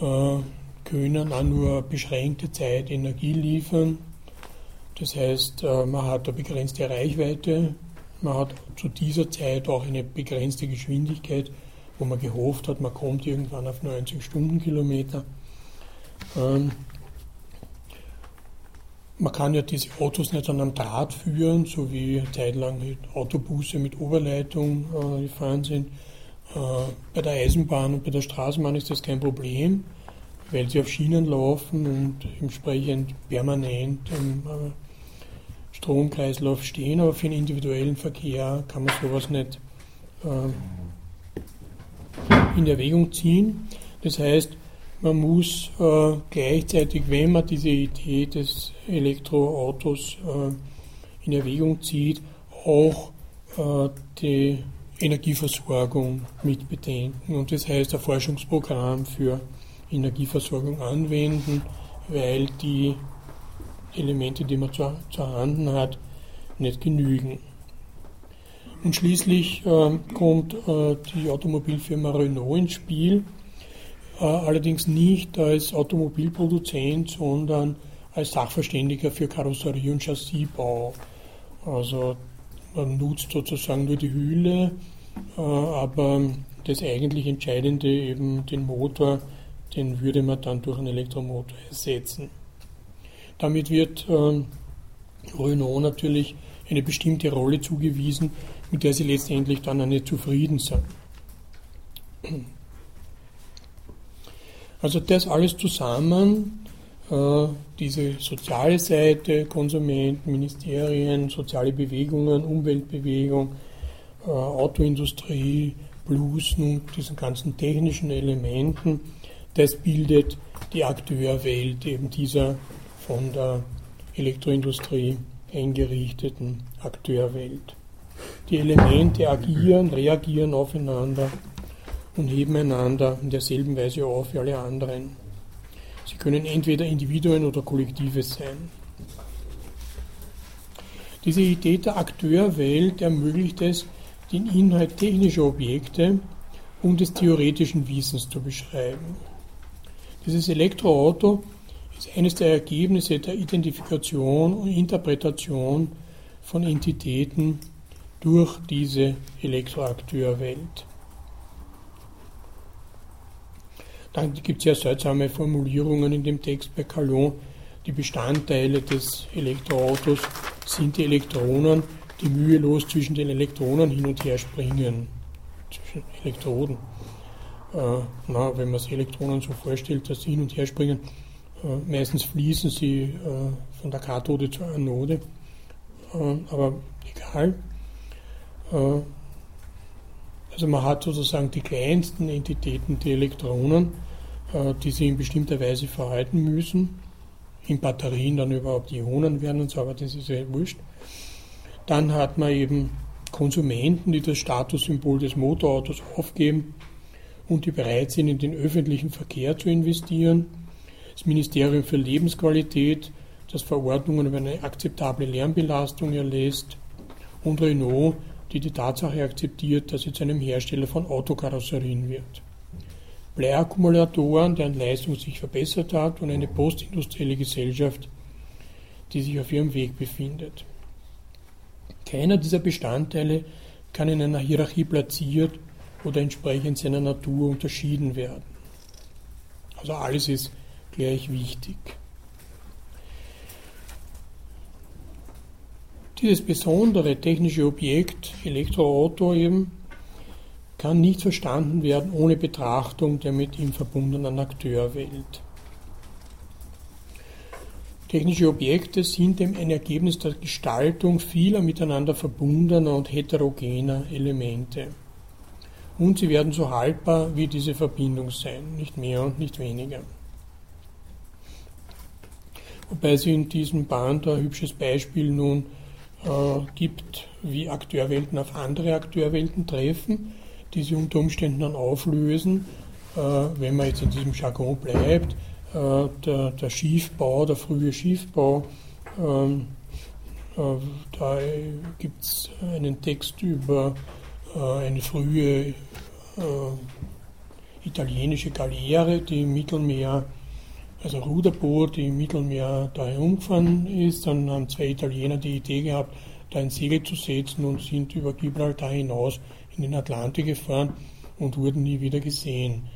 äh, können auch nur beschränkte Zeit Energie liefern das heißt, äh, man hat eine begrenzte Reichweite, man hat zu dieser Zeit auch eine begrenzte Geschwindigkeit, wo man gehofft hat, man kommt irgendwann auf 90 Stundenkilometer. Ähm, man kann ja diese Autos nicht an einem Draht führen, so wie zeitlang Autobusse mit Oberleitung äh, gefahren sind. Äh, bei der Eisenbahn und bei der Straßenbahn ist das kein Problem, weil sie auf Schienen laufen und entsprechend permanent im Stromkreislauf stehen, aber für den individuellen Verkehr kann man sowas nicht äh, in Erwägung ziehen. Das heißt, man muss äh, gleichzeitig, wenn man diese Idee des Elektroautos äh, in Erwägung zieht, auch äh, die Energieversorgung mit bedenken. Und das heißt, ein Forschungsprogramm für Energieversorgung anwenden, weil die Elemente, die man zur, zur Hand hat, nicht genügen. Und schließlich äh, kommt äh, die Automobilfirma Renault ins Spiel, äh, allerdings nicht als Automobilproduzent, sondern als Sachverständiger für Karosserie und Chassisbau. Also man nutzt sozusagen nur die Hülle, äh, aber das eigentlich Entscheidende, eben den Motor, den würde man dann durch einen Elektromotor ersetzen. Damit wird äh, Renault natürlich eine bestimmte Rolle zugewiesen, mit der sie letztendlich dann nicht zufrieden sind. Also das alles zusammen, äh, diese soziale Seite, Konsumenten, Ministerien, soziale Bewegungen, Umweltbewegung, äh, Autoindustrie, nun diesen ganzen technischen Elementen, das bildet die Akteurwelt eben dieser von der Elektroindustrie eingerichteten Akteurwelt. Die Elemente agieren, reagieren aufeinander und heben einander in derselben Weise auf wie alle anderen. Sie können entweder Individuen oder Kollektive sein. Diese Idee der Akteurwelt ermöglicht es, den Inhalt technischer Objekte und des theoretischen Wissens zu beschreiben. Dieses Elektroauto ist eines der Ergebnisse der Identifikation und Interpretation von Entitäten durch diese Elektroakteurwelt. Dann gibt es ja seltsame Formulierungen in dem Text bei Calon. Die Bestandteile des Elektroautos sind die Elektronen, die mühelos zwischen den Elektronen hin und her springen, zwischen Elektroden. Äh, na, wenn man sich Elektronen so vorstellt, dass sie hin und her springen, meistens fließen sie äh, von der Kathode zur Anode, äh, aber egal. Äh, also man hat sozusagen die kleinsten Entitäten, die Elektronen, äh, die sich in bestimmter Weise verhalten müssen. In Batterien dann überhaupt Ionen werden und so, aber das ist ja wurscht. Dann hat man eben Konsumenten, die das Statussymbol des Motorautos aufgeben und die bereit sind, in den öffentlichen Verkehr zu investieren. Das Ministerium für Lebensqualität, das Verordnungen über eine akzeptable Lärmbelastung erlässt. Und Renault, die die Tatsache akzeptiert, dass sie zu einem Hersteller von Autokarosserien wird. Bleiakkumulatoren, deren Leistung sich verbessert hat und eine postindustrielle Gesellschaft, die sich auf ihrem Weg befindet. Keiner dieser Bestandteile kann in einer Hierarchie platziert oder entsprechend seiner Natur unterschieden werden. Also alles ist gleich wichtig. Dieses besondere technische Objekt, Elektroauto eben, kann nicht verstanden werden ohne Betrachtung der mit ihm verbundenen Akteurwelt. Technische Objekte sind eben ein Ergebnis der Gestaltung vieler miteinander verbundener und heterogener Elemente. Und sie werden so haltbar wie diese Verbindung sein, nicht mehr und nicht weniger. Wobei sie in diesem Band ein hübsches Beispiel nun äh, gibt, wie Akteurwelten auf andere Akteurwelten treffen, die sie unter Umständen dann auflösen, äh, wenn man jetzt in diesem Jargon bleibt. Äh, der, der, Schiefbau, der frühe Schiefbau, ähm, äh, da gibt es einen Text über äh, eine frühe äh, italienische Galeere, die im Mittelmeer also Ruderboot, die im Mittelmeer da herumgefahren ist. Dann haben zwei Italiener die Idee gehabt, da ein Segel zu setzen und sind über Gibraltar hinaus in den Atlantik gefahren und wurden nie wieder gesehen.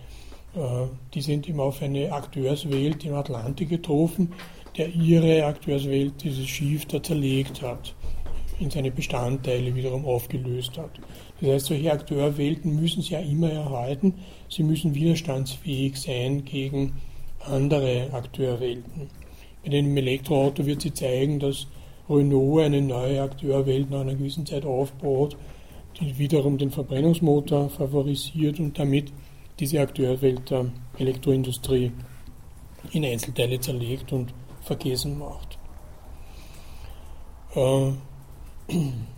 Äh, die sind immer auf eine Akteurswelt im Atlantik getroffen, der ihre Akteurswelt, dieses Schiff, da zerlegt hat, in seine Bestandteile wiederum aufgelöst hat. Das heißt, solche Akteurwelten müssen sie ja immer erhalten, sie müssen widerstandsfähig sein gegen andere Akteurwelten. Bei dem Elektroauto wird sie zeigen, dass Renault eine neue Akteurwelt nach einer gewissen Zeit aufbaut, die wiederum den Verbrennungsmotor favorisiert und damit diese Akteurwelt der Elektroindustrie in Einzelteile zerlegt und vergessen macht. Äh,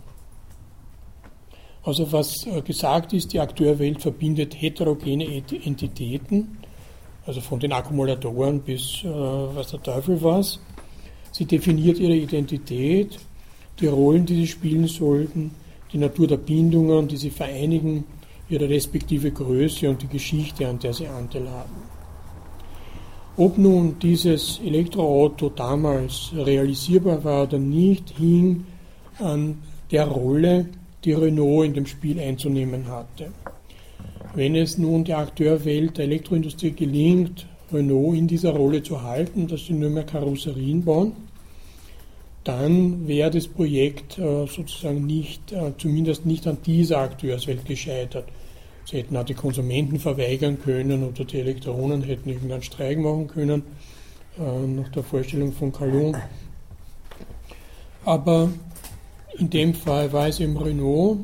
Also was äh, gesagt ist, die Akteurwelt verbindet heterogene Entitäten, also von den Akkumulatoren bis äh, was der Teufel was. Sie definiert ihre Identität, die Rollen, die sie spielen sollten, die Natur der Bindungen, die sie vereinigen, ihre respektive Größe und die Geschichte, an der sie Anteil haben. Ob nun dieses Elektroauto damals realisierbar war oder nicht, hing an der Rolle, die Renault in dem Spiel einzunehmen hatte. Wenn es nun der Akteurwelt der Elektroindustrie gelingt, Renault in dieser Rolle zu halten, dass sie nur mehr Karosserien bauen, dann wäre das Projekt äh, sozusagen nicht, äh, zumindest nicht an dieser Akteurswelt gescheitert. Sie hätten auch die Konsumenten verweigern können oder die Elektronen hätten irgendeinen Streik machen können, äh, nach der Vorstellung von Calon. Aber in dem Fall war es eben Renault,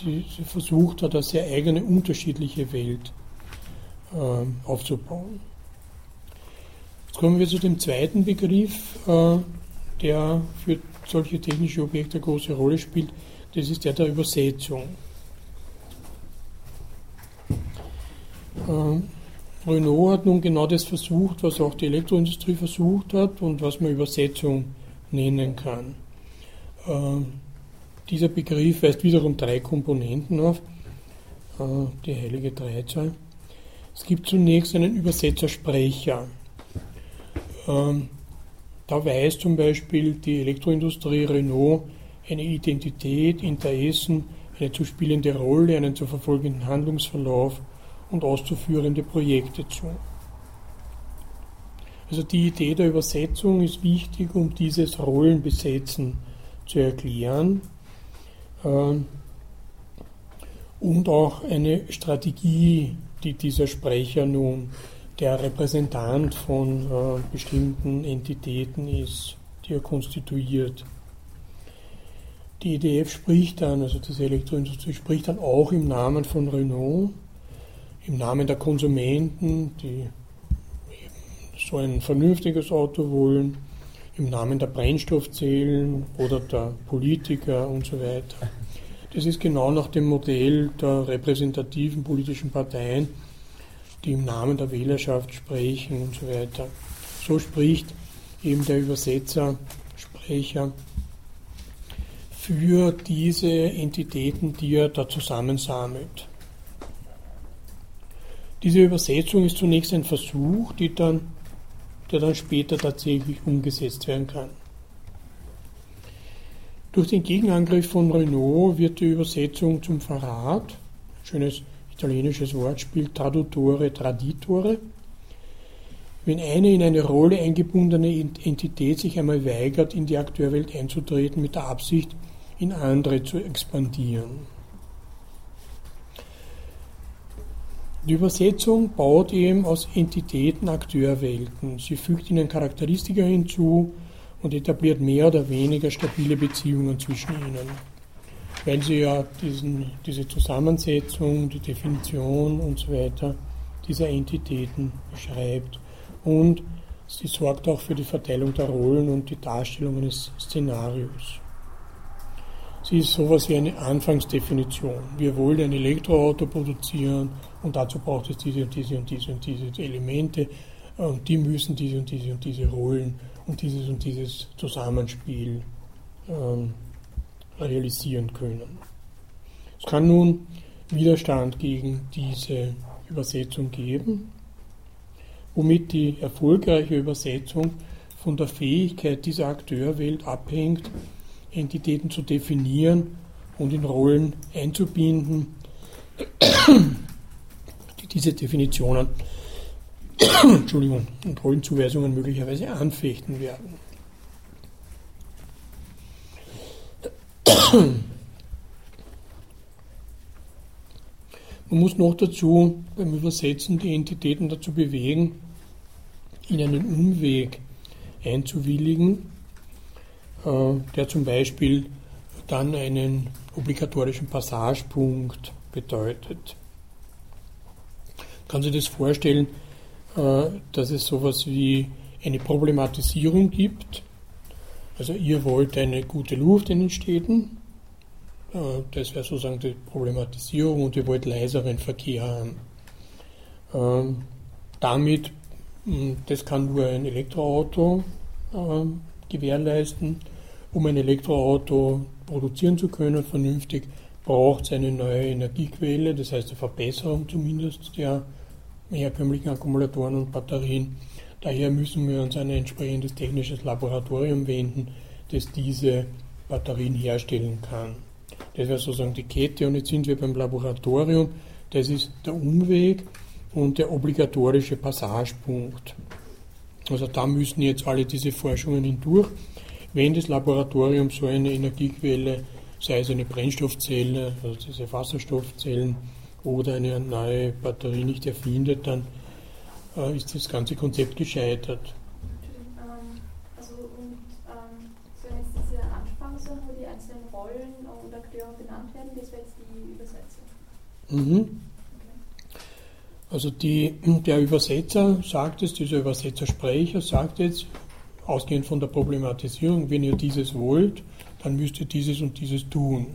die versucht hat, eine sehr eigene, unterschiedliche Welt aufzubauen. Jetzt kommen wir zu dem zweiten Begriff, der für solche technische Objekte eine große Rolle spielt, das ist der der Übersetzung. Äh, Renault hat nun genau das versucht, was auch die Elektroindustrie versucht hat und was man Übersetzung nennen kann. Äh, dieser Begriff weist wiederum drei Komponenten auf, äh, die heilige Dreizahl. Es gibt zunächst einen Übersetzersprecher. Ähm, da weiß zum Beispiel die Elektroindustrie Renault eine Identität, Interessen, eine zu spielende Rolle, einen zu verfolgenden Handlungsverlauf und auszuführende Projekte zu. Also die Idee der Übersetzung ist wichtig, um dieses Rollenbesetzen zu erklären und auch eine Strategie, die dieser Sprecher nun der Repräsentant von äh, bestimmten Entitäten ist, die er konstituiert. Die EDF spricht dann, also das Elektroindustrie spricht dann auch im Namen von Renault, im Namen der Konsumenten, die so ein vernünftiges Auto wollen, im Namen der Brennstoffzellen oder der Politiker und so weiter. Das ist genau nach dem Modell der repräsentativen politischen Parteien, die im Namen der Wählerschaft sprechen und so weiter. So spricht eben der Übersetzer, Sprecher für diese Entitäten, die er da zusammensammelt. Diese Übersetzung ist zunächst ein Versuch, dann, der dann später tatsächlich umgesetzt werden kann. Durch den Gegenangriff von Renault wird die Übersetzung zum Verrat, schönes italienisches Wortspiel Tradutore, Traditore. Wenn eine in eine Rolle eingebundene Entität sich einmal weigert, in die Akteurwelt einzutreten mit der Absicht, in andere zu expandieren. Die Übersetzung baut eben aus Entitäten Akteurwelten. Sie fügt ihnen Charakteristika hinzu und etabliert mehr oder weniger stabile Beziehungen zwischen ihnen weil sie ja diesen, diese Zusammensetzung, die Definition und so weiter dieser Entitäten beschreibt. Und sie sorgt auch für die Verteilung der Rollen und die Darstellung eines Szenarios. Sie ist sowas wie eine Anfangsdefinition. Wir wollen ein Elektroauto produzieren und dazu braucht es diese und diese und diese und diese Elemente und die müssen diese und diese und diese Rollen und dieses und dieses Zusammenspiel ähm, realisieren können. Es kann nun Widerstand gegen diese Übersetzung geben, womit die erfolgreiche Übersetzung von der Fähigkeit dieser Akteurwelt abhängt, Entitäten zu definieren und in Rollen einzubinden, diese Definitionen Entschuldigung, und Rollenzuweisungen möglicherweise anfechten werden. Man muss noch dazu beim Übersetzen die Entitäten dazu bewegen, in einen Umweg einzuwilligen, äh, der zum Beispiel dann einen obligatorischen Passagepunkt bedeutet. Kann sich das vorstellen, äh, dass es sowas wie eine Problematisierung gibt Also ihr wollt eine gute Luft in den Städten, äh, das wäre sozusagen die Problematisierung und ihr wollt leiseren Verkehr haben. Ähm, damit, hm, das kann nur ein Elektroauto ähm, gewährleisten. Um ein Elektroauto produzieren zu können, vernünftig, braucht es eine neue Energiequelle, das heißt eine Verbesserung zumindest der herkömmlichen Akkumulatoren und Batterien. Daher müssen wir uns an ein entsprechendes technisches Laboratorium wenden, das diese Batterien herstellen kann. Das wäre sozusagen die Kette und jetzt sind wir beim Laboratorium. Das ist der Umweg und der obligatorische Passagepunkt. Also da müssen jetzt alle diese Forschungen hindurch. Wenn das Laboratorium so eine Energiequelle, sei es eine Brennstoffzelle, also diese Wasserstoffzellen oder eine neue Batterie nicht erfindet, dann äh, ist das ganze Konzept gescheitert.
Ähm, also und ähm, jetzt diese Anfangssachen, wo die einzelnen Rollen und Akteure benannt werden, das wäre jetzt die Übersetzung.
Mhm. Also die, der Übersetzer sagt es, dieser Übersetzersprecher sagt jetzt, ausgehend von der Problematisierung, wenn ihr dieses wollt, dann müsst ihr dieses und dieses tun.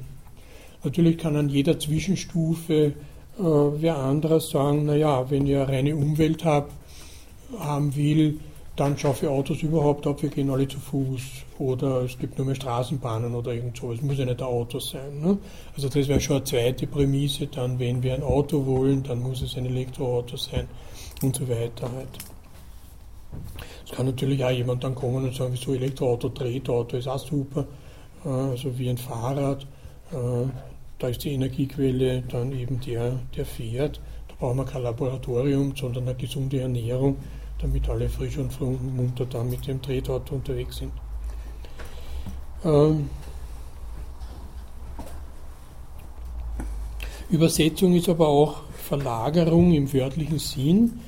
Natürlich kann an jeder Zwischenstufe äh, wer anderes sagen, naja, wenn ihr reine Umwelt habt, haben will, dann schaffe Autos überhaupt ab, wir gehen alle zu Fuß oder es gibt nur mehr Straßenbahnen oder irgend so. Es muss ja nicht ein Auto sein. Ne? Also das wäre schon eine zweite Prämisse. Dann, wenn wir ein Auto wollen, dann muss es ein Elektroauto sein und so weiter halt. Es kann natürlich auch jemand dann kommen und sagen, wieso Elektroauto, Tretauto ist auch super, äh, also wie ein Fahrrad. Äh, da ist die Energiequelle dann eben der, der fährt. Da brauchen wir kein Laboratorium, sondern eine gesunde Ernährung damit alle frisch und munter dann mit dem Tretauto unterwegs sind. Ähm, Übersetzung ist aber auch Verlagerung im wörtlichen Sinn,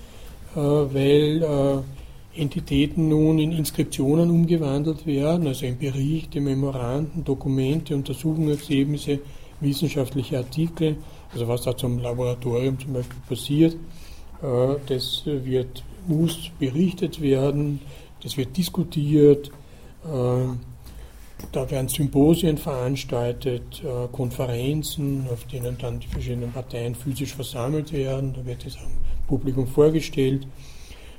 äh, weil Entitäten nun in Inskriptionen umgewandelt werden, also in Berichte, Memoranden, Dokumente, Untersuchungsergebnisse, wissenschaftliche Artikel, also was da zum Laboratorium zum Beispiel passiert, äh, das wird muss berichtet werden, das wird diskutiert, ähm, da werden Symposien veranstaltet, äh, Konferenzen, auf denen dann die verschiedenen Parteien physisch versammelt werden, da wird am Publikum vorgestellt,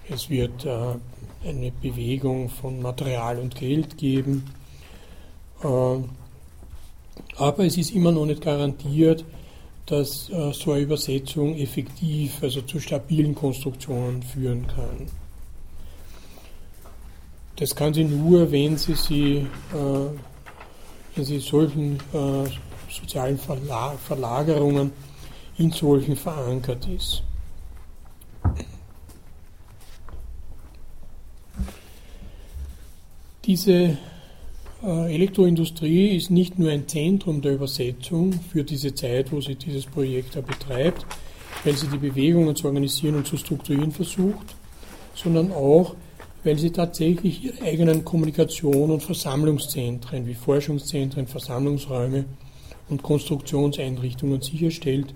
es wird äh, eine Bewegung von Material und Geld geben, ähm, aber es ist immer noch nicht garantiert, dass äh, so eine Übersetzung effektiv, also zu stabilen Konstruktionen führen kann. Das kann sie nur, wenn sie, sie, äh, wenn sie solchen äh, sozialen Verla Verlagerungen in solchen verankert ist. Diese äh, Elektroindustrie ist nicht nur ein Zentrum der Übersetzung für diese Zeit, wo sie dieses Projekt betreibt, weil sie die Bewegungen zu organisieren und zu strukturieren versucht, sondern auch, weil sie tatsächlich ihre eigenen Kommunikation- und Versammlungszentren wie Forschungszentren, Versammlungsräume und Konstruktionseinrichtungen sicherstellt,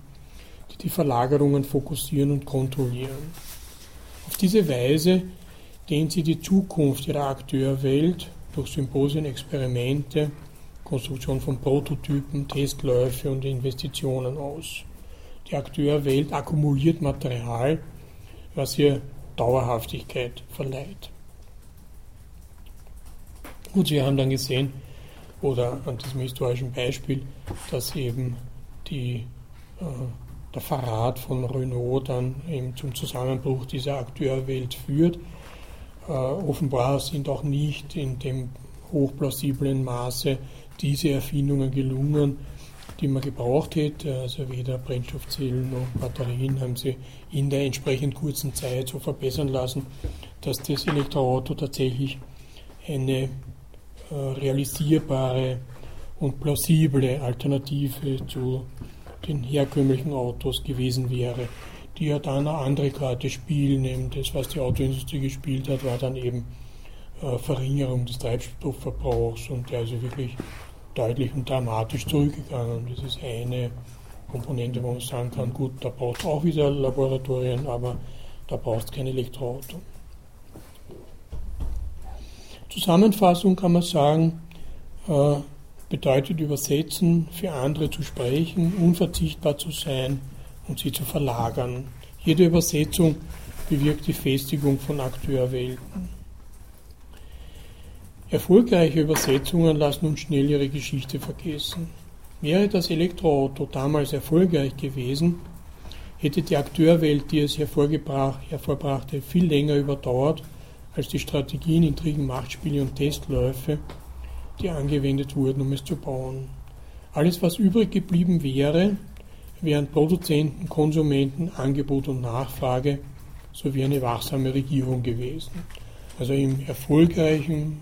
die die Verlagerungen fokussieren und kontrollieren. Auf diese Weise dehnt sie die Zukunft ihrer Akteurwelt durch Symposien, Experimente, Konstruktion von Prototypen, Testläufe und Investitionen aus. Die Akteurwelt akkumuliert Material, was ihr Dauerhaftigkeit verleiht. Gut, wir haben dann gesehen, oder an diesem historischen Beispiel, dass eben die, äh, der Verrat von Renault dann eben zum Zusammenbruch dieser Akteurwelt führt offenbar sind auch nicht in dem hochplausiblen Maße diese Erfindungen gelungen, die man gebraucht hätte. Also weder Brennstoffzellen noch Batterien haben sie in der entsprechend kurzen Zeit so verbessern lassen, dass das Elektroauto tatsächlich eine äh, realisierbare und plausible Alternative zu den herkömmlichen Autos gewesen wäre die ja dann eine andere Karte spielen. Eben das, was die Autoindustrie gespielt hat, war dann eben äh, Verringerung des Treibstoffverbrauchs und der ist also wirklich deutlich und dramatisch zurückgegangen. Das ist eine Komponente, wo man sagen kann, gut, da braucht es auch wieder Laboratorien, aber da braucht es kein Elektroauto. Zusammenfassung kann man sagen, äh, bedeutet übersetzen, für andere zu sprechen, unverzichtbar zu sein und sie zu verlagern. Jede Übersetzung bewirkt die Festigung von Akteurwelten. Erfolgreiche Übersetzungen lassen uns schnell ihre Geschichte vergessen. Wäre das Elektroauto damals erfolgreich gewesen, hätte die Akteurwelt, die es hervorbrachte, viel länger überdauert als die Strategien, Intrigen, Machtspiele und Testläufe, die angewendet wurden, um es zu bauen. Alles, was übrig geblieben wäre, wären Produzenten, Konsumenten, Angebot und Nachfrage sowie eine wachsame Regierung gewesen. Also im erfolgreichen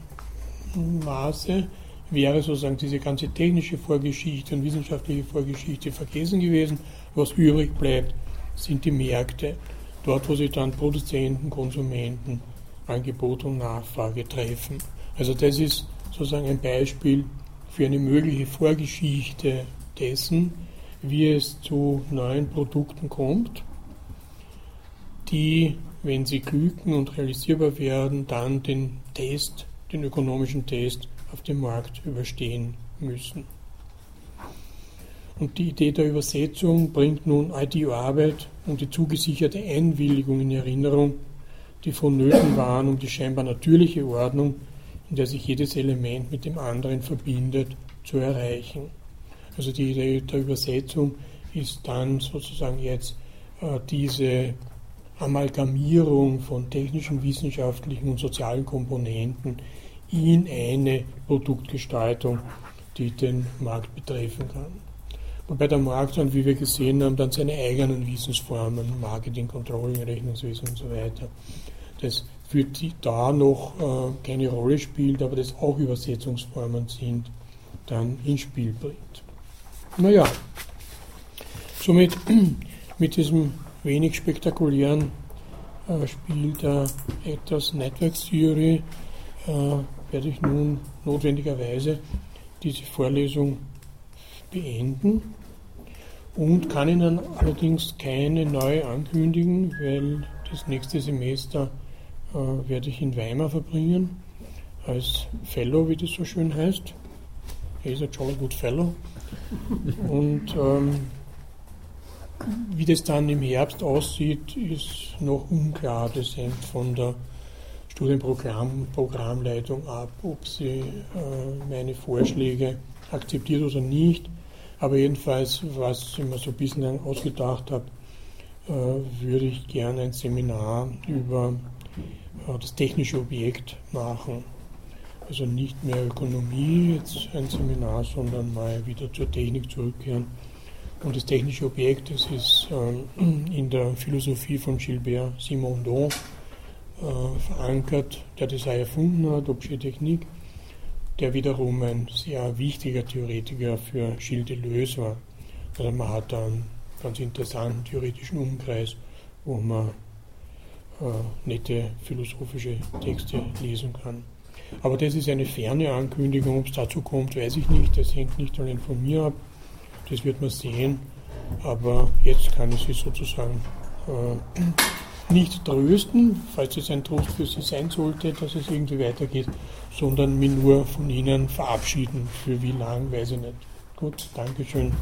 Maße wäre sozusagen diese ganze technische Vorgeschichte und wissenschaftliche Vorgeschichte vergessen gewesen. Was übrig bleibt, sind die Märkte. Dort, wo sich dann Produzenten, Konsumenten, Angebot und Nachfrage treffen. Also das ist sozusagen ein Beispiel für eine mögliche Vorgeschichte dessen, wie es zu neuen Produkten kommt, die, wenn sie glücken und realisierbar werden, dann den Test, den ökonomischen Test auf dem Markt überstehen müssen. Und die Idee der Übersetzung bringt nun all die Arbeit und die zugesicherte Einwilligung in Erinnerung, die vonnöten waren, um die scheinbar natürliche Ordnung, in der sich jedes Element mit dem anderen verbindet, zu erreichen. Also die Idee der Übersetzung ist dann sozusagen jetzt äh, diese Amalgamierung von technischen, wissenschaftlichen und sozialen Komponenten in eine Produktgestaltung, die den Markt betreffen kann. Wobei der Markt dann, wie wir gesehen haben, dann seine eigenen Wissensformen, Marketing, Controlling, Rechnungswesen und so weiter, das für die da noch äh, keine Rolle spielt, aber das auch Übersetzungsformen sind, dann ins Spiel bringt. Naja, somit mit diesem wenig spektakulären äh, Spiel der Ethos Network Theory äh, werde ich nun notwendigerweise diese Vorlesung beenden und kann Ihnen allerdings keine neue ankündigen, weil das nächste Semester äh, werde ich in Weimar verbringen, als Fellow, wie das so schön heißt. Er ist ein Jolly Good Fellow. Und ähm, wie das dann im Herbst aussieht, ist noch unklar. Das hängt von der Studienprogrammleitung ab, ob sie äh, meine Vorschläge akzeptiert oder nicht. Aber jedenfalls, was ich mir so ein bisschen ausgedacht habe, äh, würde ich gerne ein Seminar über äh, das technische Objekt machen. Also nicht mehr Ökonomie, jetzt ein Seminar, sondern mal wieder zur Technik zurückkehren. Und das technische Objekt, das ist ähm, in der Philosophie von Gilbert Simondon äh, verankert, der das auch erfunden hat, Objet Technik, der wiederum ein sehr wichtiger Theoretiker für Gilles Deleuze war. Also man hat einen ganz interessanten theoretischen Umkreis, wo man äh, nette philosophische Texte lesen kann. Aber das ist eine ferne Ankündigung. Ob es dazu kommt, weiß ich nicht. Das hängt nicht allein von mir ab. Das wird man sehen. Aber jetzt kann ich Sie sozusagen äh, nicht trösten, falls es ein Trost für Sie sein sollte, dass es irgendwie weitergeht, sondern mich nur von Ihnen verabschieden. Für wie lang, weiß ich nicht. Gut, Dankeschön.